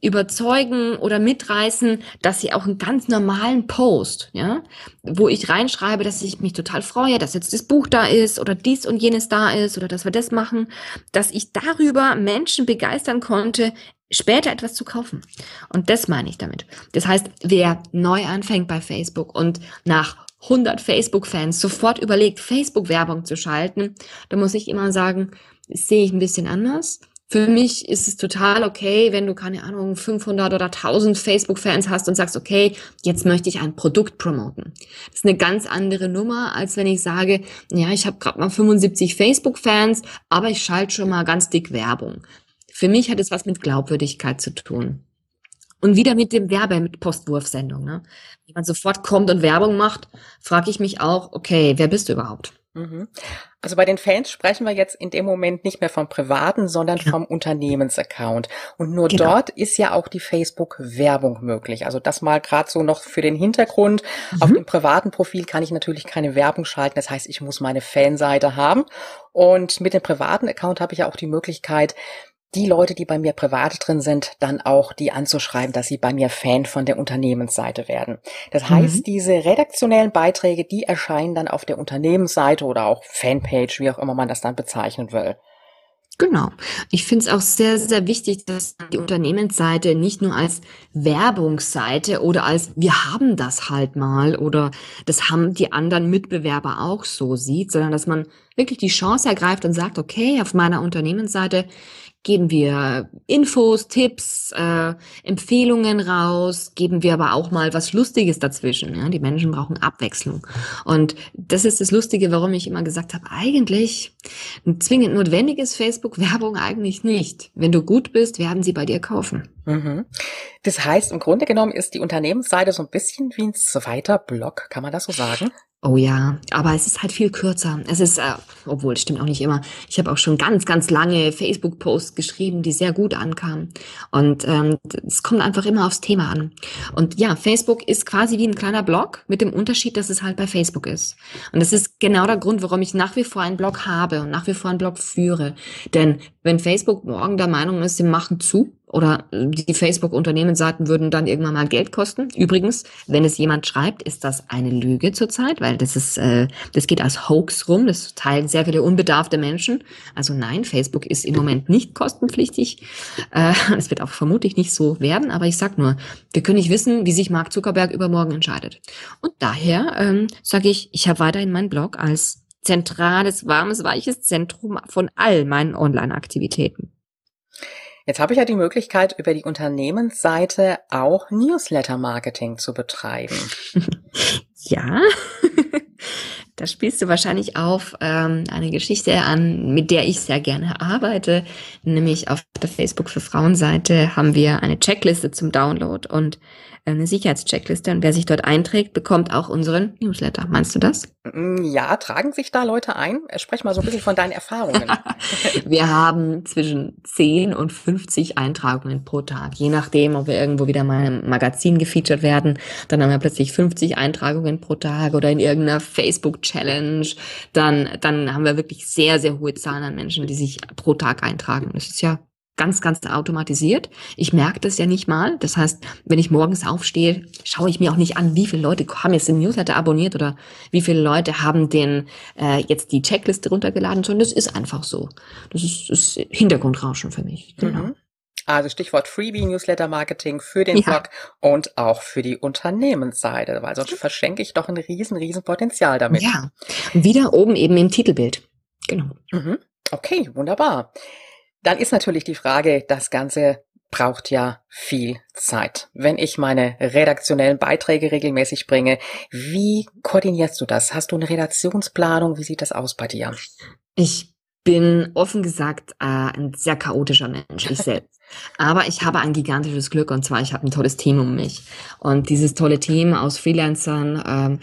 überzeugen oder mitreißen, dass sie auch einen ganz normalen Post, ja, wo ich reinschreibe, dass ich mich total freue, dass jetzt das Buch da ist oder dies und jenes da ist oder dass wir das machen, dass ich darüber Menschen begeistern konnte, später etwas zu kaufen. Und das meine ich damit. Das heißt, wer neu anfängt bei Facebook und nach 100 Facebook-Fans sofort überlegt, Facebook-Werbung zu schalten, da muss ich immer sagen, sehe ich ein bisschen anders. Für mich ist es total okay, wenn du keine Ahnung 500 oder 1000 Facebook-Fans hast und sagst, okay, jetzt möchte ich ein Produkt promoten. Das ist eine ganz andere Nummer, als wenn ich sage, ja, ich habe gerade mal 75 Facebook-Fans, aber ich schalte schon mal ganz dick Werbung. für mich hat es was mit Glaubwürdigkeit zu tun. Und wieder mit dem Werbe, mit Postwurfsendung. Ne? Wenn man sofort kommt und Werbung macht, frage ich mich auch, okay, wer bist du überhaupt? Mhm. Also bei den Fans sprechen wir jetzt in dem Moment nicht mehr vom privaten, sondern ja. vom Unternehmensaccount. Und nur genau. dort ist ja auch die Facebook-Werbung möglich. Also das mal gerade so noch für den Hintergrund. Mhm. Auf dem privaten Profil kann ich natürlich keine Werbung schalten. Das heißt, ich muss meine Fanseite haben. Und mit dem privaten Account habe ich ja auch die Möglichkeit, die Leute, die bei mir privat drin sind, dann auch die anzuschreiben, dass sie bei mir Fan von der Unternehmensseite werden. Das heißt, mhm. diese redaktionellen Beiträge, die erscheinen dann auf der Unternehmensseite oder auch Fanpage, wie auch immer man das dann bezeichnen will. Genau. Ich finde es auch sehr, sehr wichtig, dass die Unternehmensseite nicht nur als Werbungsseite oder als wir haben das halt mal oder das haben die anderen Mitbewerber auch so sieht, sondern dass man wirklich die Chance ergreift und sagt, okay, auf meiner Unternehmensseite geben wir Infos, Tipps, äh, Empfehlungen raus, geben wir aber auch mal was Lustiges dazwischen. Ja? Die Menschen brauchen Abwechslung. Und das ist das Lustige, warum ich immer gesagt habe, eigentlich zwingend notwendig ist Facebook-Werbung eigentlich nicht. Wenn du gut bist, werden sie bei dir kaufen. Mhm. Das heißt, im Grunde genommen ist die Unternehmensseite so ein bisschen wie ein zweiter Blog, kann man das so sagen? Oh ja, aber es ist halt viel kürzer. Es ist, äh, obwohl, stimmt auch nicht immer. Ich habe auch schon ganz, ganz lange Facebook-Posts geschrieben, die sehr gut ankamen. Und ähm, es kommt einfach immer aufs Thema an. Und ja, Facebook ist quasi wie ein kleiner Blog, mit dem Unterschied, dass es halt bei Facebook ist. Und das ist genau der Grund, warum ich nach wie vor einen Blog habe und nach wie vor einen Blog führe. Denn wenn Facebook morgen der Meinung ist, sie machen zu, oder die Facebook-Unternehmensseiten würden dann irgendwann mal Geld kosten. Übrigens, wenn es jemand schreibt, ist das eine Lüge zurzeit, weil das ist, äh, das geht als Hoax rum. Das teilen sehr viele unbedarfte Menschen. Also nein, Facebook ist im Moment nicht kostenpflichtig. Äh, es wird auch vermutlich nicht so werden. Aber ich sag nur, wir können nicht wissen, wie sich Mark Zuckerberg übermorgen entscheidet. Und daher ähm, sage ich, ich habe weiterhin meinen Blog als zentrales, warmes, weiches Zentrum von all meinen Online-Aktivitäten. Jetzt habe ich ja die Möglichkeit, über die Unternehmensseite auch Newsletter-Marketing zu betreiben. ja, da spielst du wahrscheinlich auf ähm, eine Geschichte an, mit der ich sehr gerne arbeite. Nämlich auf der Facebook für Frauen-Seite haben wir eine Checkliste zum Download und eine Sicherheitscheckliste und wer sich dort einträgt, bekommt auch unseren Newsletter. Meinst du das? Mm, ja, tragen sich da Leute ein? Sprech mal so ein bisschen von deinen Erfahrungen. wir haben zwischen 10 und 50 Eintragungen pro Tag, je nachdem, ob wir irgendwo wieder mal im Magazin gefeatured werden. Dann haben wir plötzlich 50 Eintragungen pro Tag oder in irgendeiner Facebook-Challenge. Dann, dann haben wir wirklich sehr, sehr hohe Zahlen an Menschen, die sich pro Tag eintragen. Das ist ja ganz, ganz automatisiert. Ich merke das ja nicht mal. Das heißt, wenn ich morgens aufstehe, schaue ich mir auch nicht an, wie viele Leute haben jetzt den Newsletter abonniert oder wie viele Leute haben den äh, jetzt die Checkliste runtergeladen, sondern das ist einfach so. Das ist, ist Hintergrundrauschen für mich. Genau. Mhm. Also Stichwort Freebie Newsletter Marketing für den ja. Blog und auch für die Unternehmensseite, weil sonst verschenke ich doch ein riesen, riesen Potenzial damit. Ja, wieder oben eben im Titelbild. Genau. Mhm. Okay, wunderbar. Dann ist natürlich die Frage, das Ganze braucht ja viel Zeit. Wenn ich meine redaktionellen Beiträge regelmäßig bringe, wie koordinierst du das? Hast du eine Redaktionsplanung? Wie sieht das aus bei dir? Ich bin offen gesagt äh, ein sehr chaotischer Mensch, ich selbst. Aber ich habe ein gigantisches Glück und zwar, ich habe ein tolles Team um mich. Und dieses tolle Team aus Freelancern, ähm,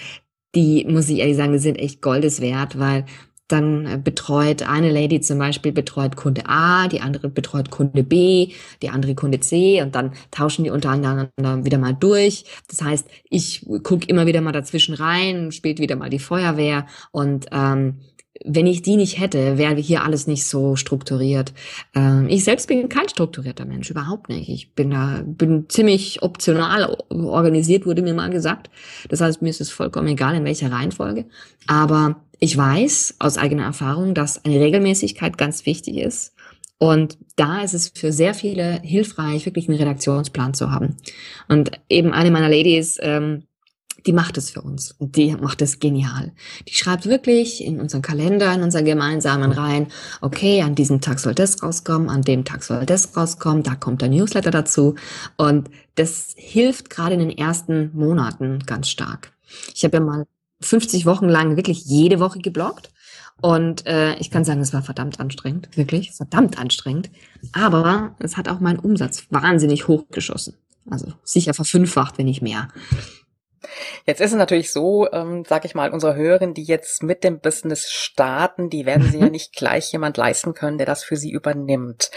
die, muss ich ehrlich sagen, die sind echt Goldes wert, weil dann äh, betreut eine Lady zum Beispiel betreut Kunde A, die andere betreut Kunde B, die andere Kunde C und dann tauschen die untereinander wieder mal durch. Das heißt, ich gucke immer wieder mal dazwischen rein, spielt wieder mal die Feuerwehr und ähm, wenn ich die nicht hätte, wäre hier alles nicht so strukturiert. Ähm, ich selbst bin kein strukturierter Mensch, überhaupt nicht. Ich bin da, bin ziemlich optional organisiert, wurde mir mal gesagt. Das heißt, mir ist es vollkommen egal, in welcher Reihenfolge. Aber ich weiß aus eigener Erfahrung, dass eine Regelmäßigkeit ganz wichtig ist. Und da ist es für sehr viele hilfreich, wirklich einen Redaktionsplan zu haben. Und eben eine meiner Ladies, ähm, die macht es für uns. Und die macht es genial. Die schreibt wirklich in unseren Kalender, in unseren gemeinsamen rein, okay, an diesem Tag soll das rauskommen, an dem Tag soll das rauskommen, da kommt der Newsletter dazu. Und das hilft gerade in den ersten Monaten ganz stark. Ich habe ja mal 50 Wochen lang wirklich jede Woche gebloggt. Und äh, ich kann sagen, es war verdammt anstrengend, wirklich, verdammt anstrengend. Aber es hat auch meinen Umsatz wahnsinnig hochgeschossen. Also sicher verfünffacht, wenn nicht mehr. Jetzt ist es natürlich so, ähm, sag ich mal, unsere Hörerinnen, die jetzt mit dem Business starten, die werden sie ja nicht gleich jemand leisten können, der das für sie übernimmt.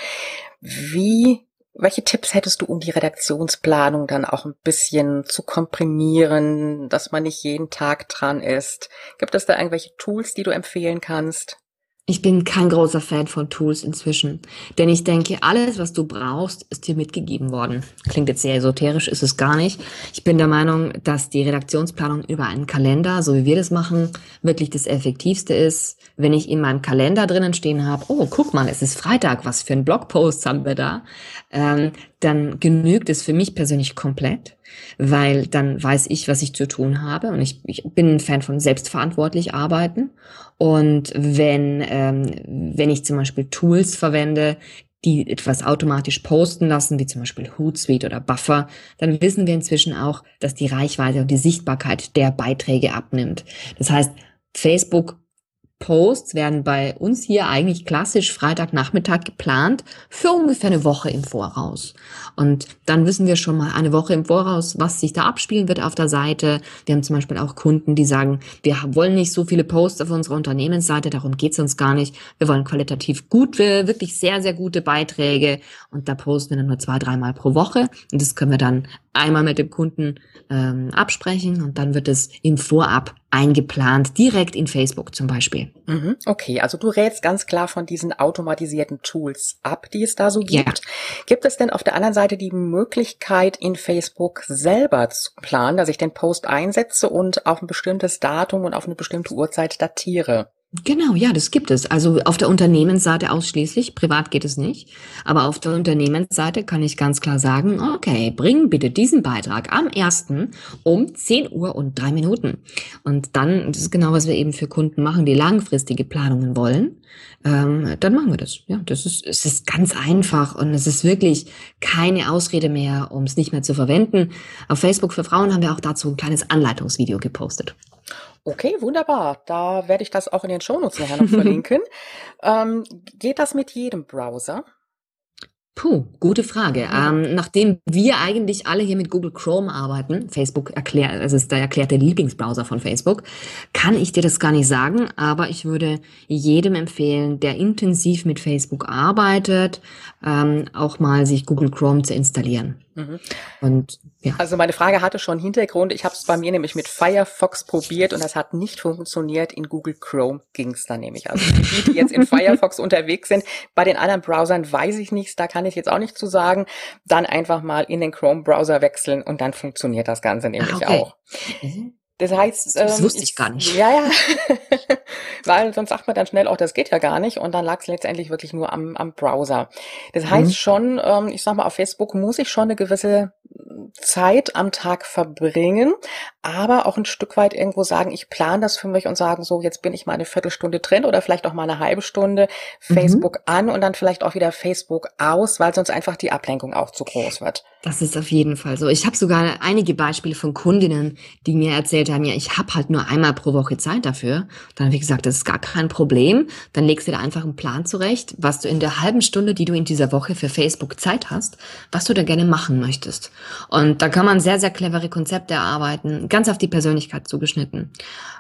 Wie welche Tipps hättest du, um die Redaktionsplanung dann auch ein bisschen zu komprimieren, dass man nicht jeden Tag dran ist? Gibt es da irgendwelche Tools, die du empfehlen kannst? Ich bin kein großer Fan von Tools inzwischen, denn ich denke, alles, was du brauchst, ist dir mitgegeben worden. Klingt jetzt sehr esoterisch, ist es gar nicht. Ich bin der Meinung, dass die Redaktionsplanung über einen Kalender, so wie wir das machen, wirklich das Effektivste ist. Wenn ich in meinem Kalender drinnen stehen habe, oh, guck mal, es ist Freitag, was für ein Blogpost haben wir da, ähm, dann genügt es für mich persönlich komplett weil dann weiß ich, was ich zu tun habe und ich, ich bin ein Fan von selbstverantwortlich arbeiten und wenn ähm, wenn ich zum Beispiel Tools verwende, die etwas automatisch posten lassen, wie zum Beispiel Hootsuite oder Buffer, dann wissen wir inzwischen auch, dass die Reichweite und die Sichtbarkeit der Beiträge abnimmt. Das heißt, Facebook Posts werden bei uns hier eigentlich klassisch Freitagnachmittag geplant für ungefähr eine Woche im Voraus. Und dann wissen wir schon mal eine Woche im Voraus, was sich da abspielen wird auf der Seite. Wir haben zum Beispiel auch Kunden, die sagen, wir wollen nicht so viele Posts auf unserer Unternehmensseite, darum geht's uns gar nicht. Wir wollen qualitativ gut, wirklich sehr, sehr gute Beiträge und da posten wir dann nur zwei, dreimal pro Woche. Und das können wir dann einmal mit dem Kunden ähm, absprechen und dann wird es im Vorab eingeplant, direkt in Facebook zum Beispiel. Mhm, okay, also du rätst ganz klar von diesen automatisierten Tools ab, die es da so gibt. Ja. Gibt es denn auf der anderen Seite die Möglichkeit, in Facebook selber zu planen, dass ich den Post einsetze und auf ein bestimmtes Datum und auf eine bestimmte Uhrzeit datiere? Genau, ja, das gibt es. Also auf der Unternehmensseite ausschließlich, privat geht es nicht. Aber auf der Unternehmensseite kann ich ganz klar sagen, okay, bring bitte diesen Beitrag am ersten um 10 Uhr und drei Minuten. Und dann, das ist genau, was wir eben für Kunden machen, die langfristige Planungen wollen. Ähm, dann machen wir das. Ja, das ist, es ist ganz einfach und es ist wirklich keine Ausrede mehr, um es nicht mehr zu verwenden. Auf Facebook für Frauen haben wir auch dazu ein kleines Anleitungsvideo gepostet. Okay, wunderbar. Da werde ich das auch in den Shownotes nachher noch verlinken. ähm, geht das mit jedem Browser? Puh, gute Frage. Ähm, nachdem wir eigentlich alle hier mit Google Chrome arbeiten, Facebook erklärt, es ist der erklärte Lieblingsbrowser von Facebook, kann ich dir das gar nicht sagen, aber ich würde jedem empfehlen, der intensiv mit Facebook arbeitet, ähm, auch mal sich Google Chrome zu installieren. Mhm. Und ja. Also meine Frage hatte schon Hintergrund. Ich habe es bei mir nämlich mit Firefox probiert und das hat nicht funktioniert. In Google Chrome ging es dann nämlich. Also die, die jetzt in Firefox unterwegs sind, bei den anderen Browsern weiß ich nichts, da kann ich jetzt auch nicht zu sagen. Dann einfach mal in den Chrome-Browser wechseln und dann funktioniert das Ganze nämlich ah, okay. auch. Mhm. Das heißt, das ähm, wusste ich gar nicht. Ja, ja. Weil sonst sagt man dann schnell, auch das geht ja gar nicht. Und dann lag es letztendlich wirklich nur am, am Browser. Das heißt mhm. schon, ähm, ich sag mal, auf Facebook muss ich schon eine gewisse Zeit am Tag verbringen, aber auch ein Stück weit irgendwo sagen, ich plane das für mich und sagen, so, jetzt bin ich mal eine Viertelstunde drin oder vielleicht auch mal eine halbe Stunde. Facebook mhm. an und dann vielleicht auch wieder Facebook aus, weil sonst einfach die Ablenkung auch zu groß wird. Das ist auf jeden Fall so. Ich habe sogar einige Beispiele von Kundinnen, die mir erzählt haben, ja, ich habe halt nur einmal pro Woche Zeit dafür. Dann habe ich gesagt, das ist gar kein Problem. Dann legst du dir einfach einen Plan zurecht, was du in der halben Stunde, die du in dieser Woche für Facebook Zeit hast, was du da gerne machen möchtest. Und da kann man sehr, sehr clevere Konzepte erarbeiten, ganz auf die Persönlichkeit zugeschnitten.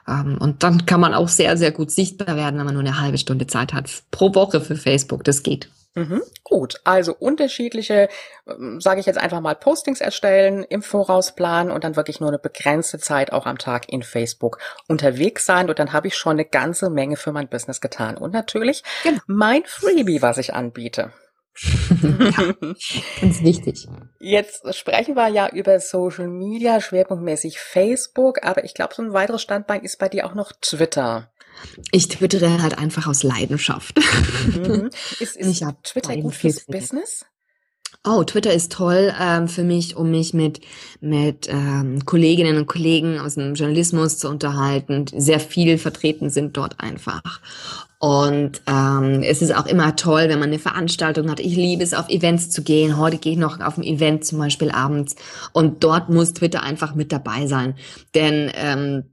Ähm, und dann kann man auch sehr, sehr gut sichtbar werden, wenn man nur eine halbe Stunde Zeit hat pro Woche für Facebook. Das geht. Mhm, gut, also unterschiedliche, ähm, sage ich jetzt einfach mal, Postings erstellen, im Voraus planen und dann wirklich nur eine begrenzte Zeit auch am Tag in Facebook unterwegs sein. Und dann habe ich schon eine ganze Menge für mein Business getan. Und natürlich genau. mein Freebie, was ich anbiete. Ja, ganz wichtig. Jetzt sprechen wir ja über Social Media, schwerpunktmäßig Facebook, aber ich glaube, so ein weiteres Standbein ist bei dir auch noch Twitter. Ich twittere halt einfach aus Leidenschaft. Mhm. Ist, ist ich Twitter gut fürs Business? Oh, Twitter ist toll ähm, für mich, um mich mit mit ähm, Kolleginnen und Kollegen aus dem Journalismus zu unterhalten. Sehr viel vertreten sind dort einfach. Und ähm, es ist auch immer toll, wenn man eine Veranstaltung hat. Ich liebe es, auf Events zu gehen. Heute gehe ich noch auf ein Event zum Beispiel abends und dort muss Twitter einfach mit dabei sein, denn ähm,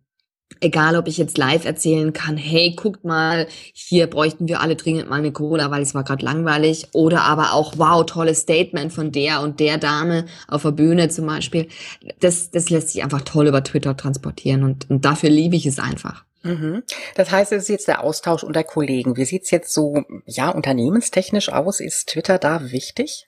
Egal, ob ich jetzt live erzählen kann, hey, guckt mal, hier bräuchten wir alle dringend mal eine Cola, weil es war gerade langweilig. Oder aber auch, wow, tolles Statement von der und der Dame auf der Bühne zum Beispiel. Das, das lässt sich einfach toll über Twitter transportieren und, und dafür liebe ich es einfach. Mhm. Das heißt, es ist jetzt der Austausch unter Kollegen. Wie sieht's jetzt so, ja, unternehmenstechnisch aus? Ist Twitter da wichtig?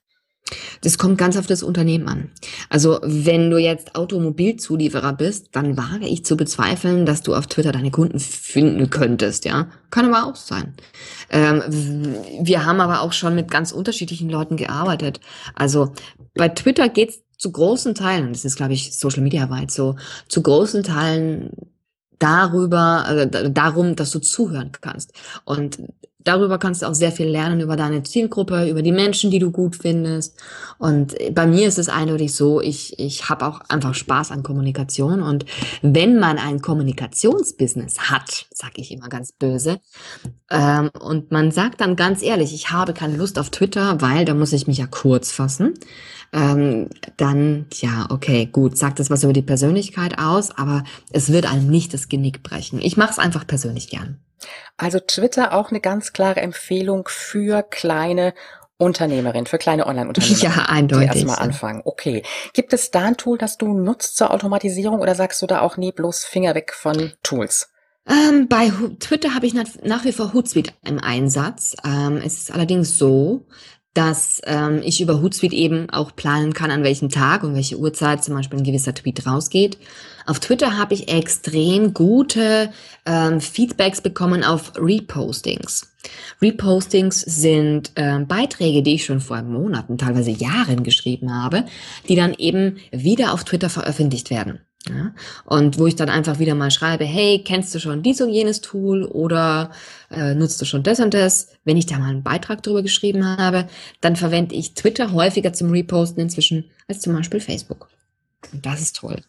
Das kommt ganz auf das Unternehmen an. Also wenn du jetzt Automobilzulieferer bist, dann wage ich zu bezweifeln, dass du auf Twitter deine Kunden finden könntest, ja. Kann aber auch sein. Ähm, wir haben aber auch schon mit ganz unterschiedlichen Leuten gearbeitet. Also bei Twitter geht's zu großen Teilen, das ist glaube ich Social Media weit so, zu großen Teilen darüber, äh, darum, dass du zuhören kannst. Und darüber kannst du auch sehr viel lernen über deine Zielgruppe, über die Menschen, die du gut findest. Und bei mir ist es eindeutig so, ich, ich habe auch einfach Spaß an Kommunikation. Und wenn man ein Kommunikationsbusiness hat, sage ich immer ganz böse, ähm, und man sagt dann ganz ehrlich, ich habe keine Lust auf Twitter, weil da muss ich mich ja kurz fassen, ähm, dann, ja, okay, gut, sagt das was über die Persönlichkeit aus, aber es wird einem nicht das Genick brechen. Ich mache es einfach persönlich gern. Also Twitter auch eine ganz klare Empfehlung für kleine Unternehmerin, für kleine Online-Unternehmer. Ja, eindeutig. Die erstmal anfangen. Okay. Gibt es da ein Tool, das du nutzt zur Automatisierung oder sagst du da auch nie bloß Finger weg von Tools? Ähm, bei Twitter habe ich nach, nach, wie vor Hootsuite im Einsatz. Ähm, es ist allerdings so, dass ähm, ich über Hootsuite eben auch planen kann, an welchem Tag und welche Uhrzeit zum Beispiel ein gewisser Tweet rausgeht. Auf Twitter habe ich extrem gute ähm, Feedbacks bekommen auf Repostings. Repostings sind ähm, Beiträge, die ich schon vor Monaten, teilweise Jahren geschrieben habe, die dann eben wieder auf Twitter veröffentlicht werden. Ja? Und wo ich dann einfach wieder mal schreibe, hey, kennst du schon dies und jenes Tool oder äh, nutzt du schon das und das? Wenn ich da mal einen Beitrag drüber geschrieben habe, dann verwende ich Twitter häufiger zum Reposten inzwischen als zum Beispiel Facebook. Und das ist toll.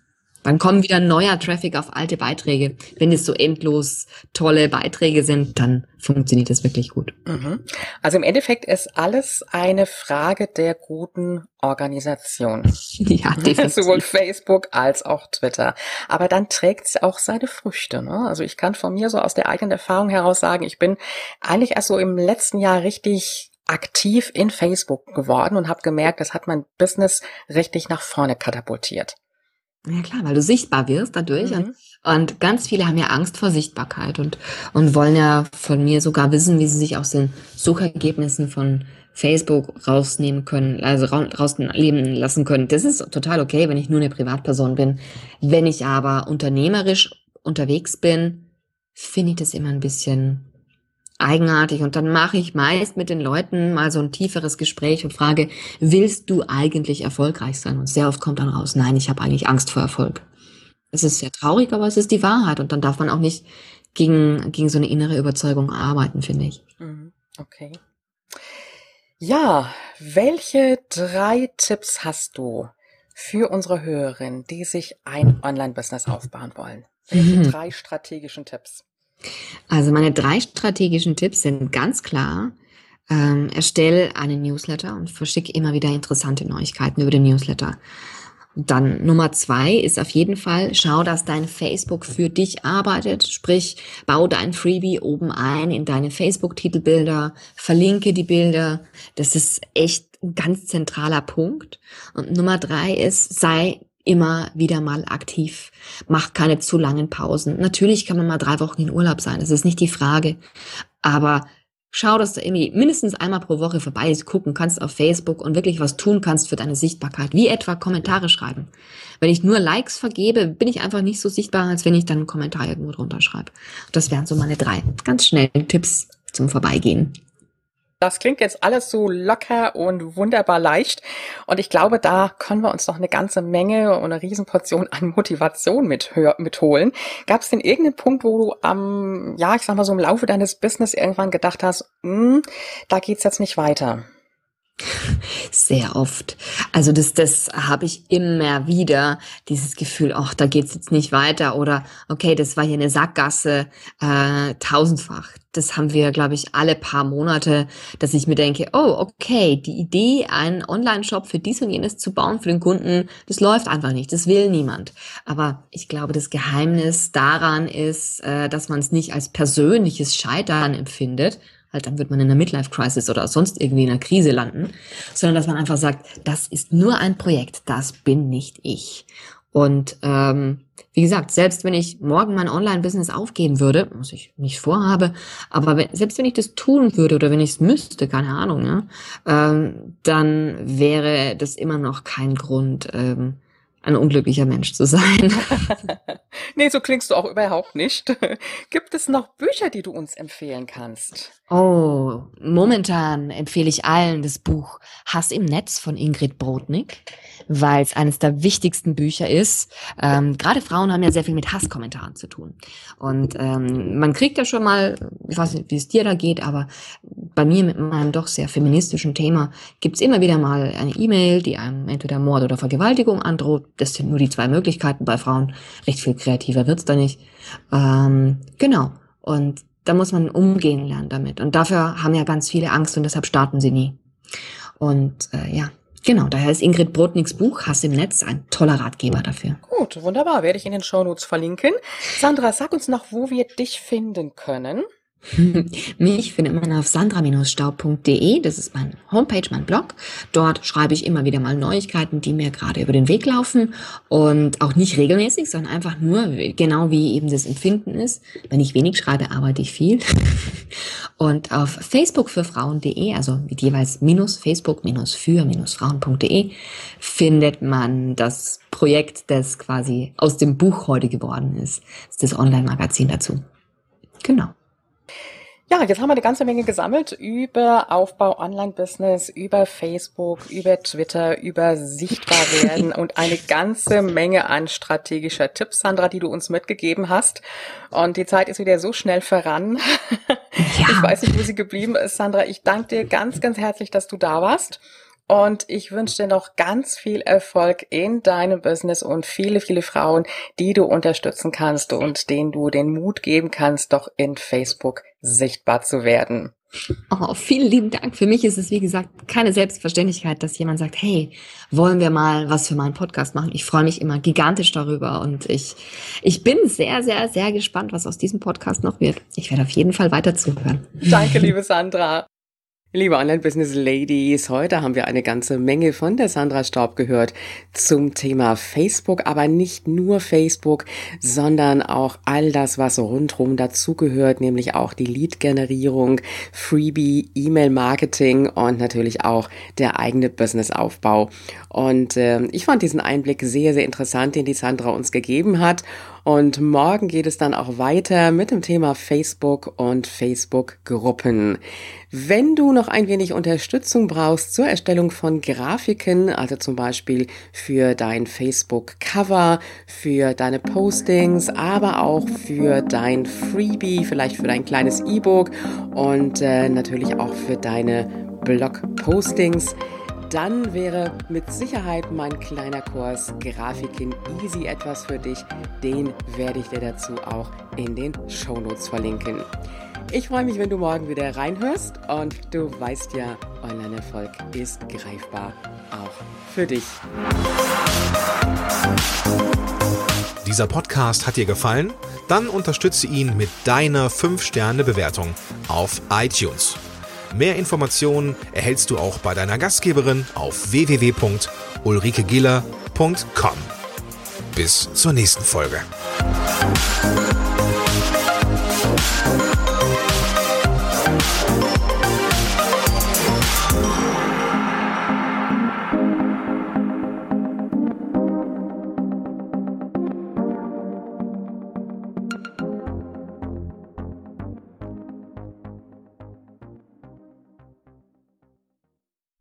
Dann kommen wieder neuer Traffic auf alte Beiträge. Wenn es so endlos tolle Beiträge sind, dann funktioniert das wirklich gut. Mhm. Also im Endeffekt ist alles eine Frage der guten Organisation. Ja, definitiv. Sowohl Facebook als auch Twitter. Aber dann trägt es auch seine Früchte. Ne? Also ich kann von mir so aus der eigenen Erfahrung heraus sagen, ich bin eigentlich erst so im letzten Jahr richtig aktiv in Facebook geworden und habe gemerkt, das hat mein Business richtig nach vorne katapultiert. Ja klar, weil du sichtbar wirst dadurch. Mhm. Und, und, ganz viele haben ja Angst vor Sichtbarkeit und, und wollen ja von mir sogar wissen, wie sie sich aus den Suchergebnissen von Facebook rausnehmen können, also rausnehmen lassen können. Das ist total okay, wenn ich nur eine Privatperson bin. Wenn ich aber unternehmerisch unterwegs bin, finde ich das immer ein bisschen eigenartig. Und dann mache ich meist mit den Leuten mal so ein tieferes Gespräch und frage, willst du eigentlich erfolgreich sein? Und sehr oft kommt dann raus, nein, ich habe eigentlich Angst vor Erfolg. Es ist sehr traurig, aber es ist die Wahrheit. Und dann darf man auch nicht gegen, gegen so eine innere Überzeugung arbeiten, finde ich. Mhm. Okay. Ja, welche drei Tipps hast du für unsere Hörerinnen, die sich ein Online-Business aufbauen wollen? Welche mhm. drei strategischen Tipps? Also meine drei strategischen Tipps sind ganz klar. Ähm, erstell einen Newsletter und verschicke immer wieder interessante Neuigkeiten über den Newsletter. Dann Nummer zwei ist auf jeden Fall, schau, dass dein Facebook für dich arbeitet. Sprich, bau dein Freebie oben ein in deine Facebook-Titelbilder, verlinke die Bilder. Das ist echt ein ganz zentraler Punkt. Und Nummer drei ist, sei immer wieder mal aktiv. Mach keine zu langen Pausen. Natürlich kann man mal drei Wochen in Urlaub sein, das ist nicht die Frage. Aber schau, dass du irgendwie mindestens einmal pro Woche vorbei gucken kannst auf Facebook und wirklich was tun kannst für deine Sichtbarkeit, wie etwa Kommentare schreiben. Wenn ich nur Likes vergebe, bin ich einfach nicht so sichtbar, als wenn ich dann einen Kommentar irgendwo drunter schreibe. Das wären so meine drei ganz schnellen Tipps zum Vorbeigehen. Das klingt jetzt alles so locker und wunderbar leicht. Und ich glaube, da können wir uns noch eine ganze Menge und eine Riesenportion an Motivation mit mitholen. Gab es denn irgendeinen Punkt, wo du am, ja, ich sag mal so im Laufe deines Business irgendwann gedacht hast, hm, da geht's jetzt nicht weiter? Sehr oft. Also das, das habe ich immer wieder, dieses Gefühl, ach, da geht's jetzt nicht weiter oder okay, das war hier eine Sackgasse, äh, tausendfach. Das haben wir, glaube ich, alle paar Monate, dass ich mir denke, oh, okay, die Idee, einen Online-Shop für dies und jenes zu bauen für den Kunden, das läuft einfach nicht, das will niemand. Aber ich glaube, das Geheimnis daran ist, äh, dass man es nicht als persönliches Scheitern empfindet, halt dann wird man in einer Midlife-Crisis oder sonst irgendwie in einer Krise landen, sondern dass man einfach sagt, das ist nur ein Projekt, das bin nicht ich. Und ähm, wie gesagt, selbst wenn ich morgen mein Online-Business aufgeben würde, was ich nicht vorhabe, aber wenn, selbst wenn ich das tun würde oder wenn ich es müsste, keine Ahnung, ja, ähm, dann wäre das immer noch kein Grund, ähm, ein unglücklicher Mensch zu sein. nee, so klingst du auch überhaupt nicht. Gibt es noch Bücher, die du uns empfehlen kannst? Oh, momentan empfehle ich allen das Buch Hass im Netz von Ingrid Brodnik weil es eines der wichtigsten Bücher ist. Ähm, Gerade Frauen haben ja sehr viel mit Hasskommentaren zu tun. Und ähm, man kriegt ja schon mal, ich weiß nicht, wie es dir da geht, aber bei mir mit meinem doch sehr feministischen Thema gibt's immer wieder mal eine E-Mail, die einem entweder Mord oder Vergewaltigung androht. Das sind nur die zwei Möglichkeiten bei Frauen. Recht viel kreativer wird's da nicht. Ähm, genau. Und da muss man umgehen lernen damit. Und dafür haben ja ganz viele Angst und deshalb starten sie nie. Und äh, ja, Genau, daher ist Ingrid Brodniks Buch Hass im Netz ein toller Ratgeber dafür. Gut, wunderbar, werde ich in den Shownotes verlinken. Sandra, sag uns noch, wo wir dich finden können. Mich findet man auf sandra-staub.de. Das ist mein Homepage, mein Blog. Dort schreibe ich immer wieder mal Neuigkeiten, die mir gerade über den Weg laufen. Und auch nicht regelmäßig, sondern einfach nur genau wie eben das Empfinden ist. Wenn ich wenig schreibe, arbeite ich viel. Und auf Facebook für Frauen.de, also mit jeweils minus Facebook minus für minus Frauen.de, findet man das Projekt, das quasi aus dem Buch heute geworden ist. Das ist das Online-Magazin dazu. Genau. Ja, jetzt haben wir eine ganze Menge gesammelt über Aufbau Online-Business, über Facebook, über Twitter, über Sichtbarwerden und eine ganze Menge an strategischer Tipps, Sandra, die du uns mitgegeben hast. Und die Zeit ist wieder so schnell voran. Ja. Ich weiß nicht, wo sie geblieben ist, Sandra. Ich danke dir ganz, ganz herzlich, dass du da warst. Und ich wünsche dir noch ganz viel Erfolg in deinem Business und viele, viele Frauen, die du unterstützen kannst und denen du den Mut geben kannst, doch in Facebook sichtbar zu werden. Oh, vielen lieben Dank. Für mich ist es, wie gesagt, keine Selbstverständlichkeit, dass jemand sagt, hey, wollen wir mal was für meinen Podcast machen? Ich freue mich immer gigantisch darüber und ich, ich bin sehr, sehr, sehr gespannt, was aus diesem Podcast noch wird. Ich werde auf jeden Fall weiter zuhören. Danke, liebe Sandra. Liebe Online-Business-Ladies, heute haben wir eine ganze Menge von der Sandra Staub gehört zum Thema Facebook, aber nicht nur Facebook, sondern auch all das, was rundherum dazugehört, nämlich auch die Lead-Generierung, Freebie, E-Mail-Marketing und natürlich auch der eigene Business-Aufbau. Und äh, ich fand diesen Einblick sehr, sehr interessant, den die Sandra uns gegeben hat. Und morgen geht es dann auch weiter mit dem Thema Facebook und Facebook-Gruppen. Wenn du noch ein wenig Unterstützung brauchst zur Erstellung von Grafiken, also zum Beispiel für dein Facebook-Cover, für deine Postings, aber auch für dein Freebie, vielleicht für dein kleines E-Book und äh, natürlich auch für deine Blog-Postings, dann wäre mit Sicherheit mein kleiner Kurs Grafiken Easy etwas für dich. Den werde ich dir dazu auch in den Shownotes verlinken. Ich freue mich, wenn du morgen wieder reinhörst und du weißt ja, Online-Erfolg ist greifbar, auch für dich. Dieser Podcast hat dir gefallen? Dann unterstütze ihn mit deiner 5-Sterne-Bewertung auf iTunes. Mehr Informationen erhältst du auch bei deiner Gastgeberin auf www.ulrikegiller.com. Bis zur nächsten Folge.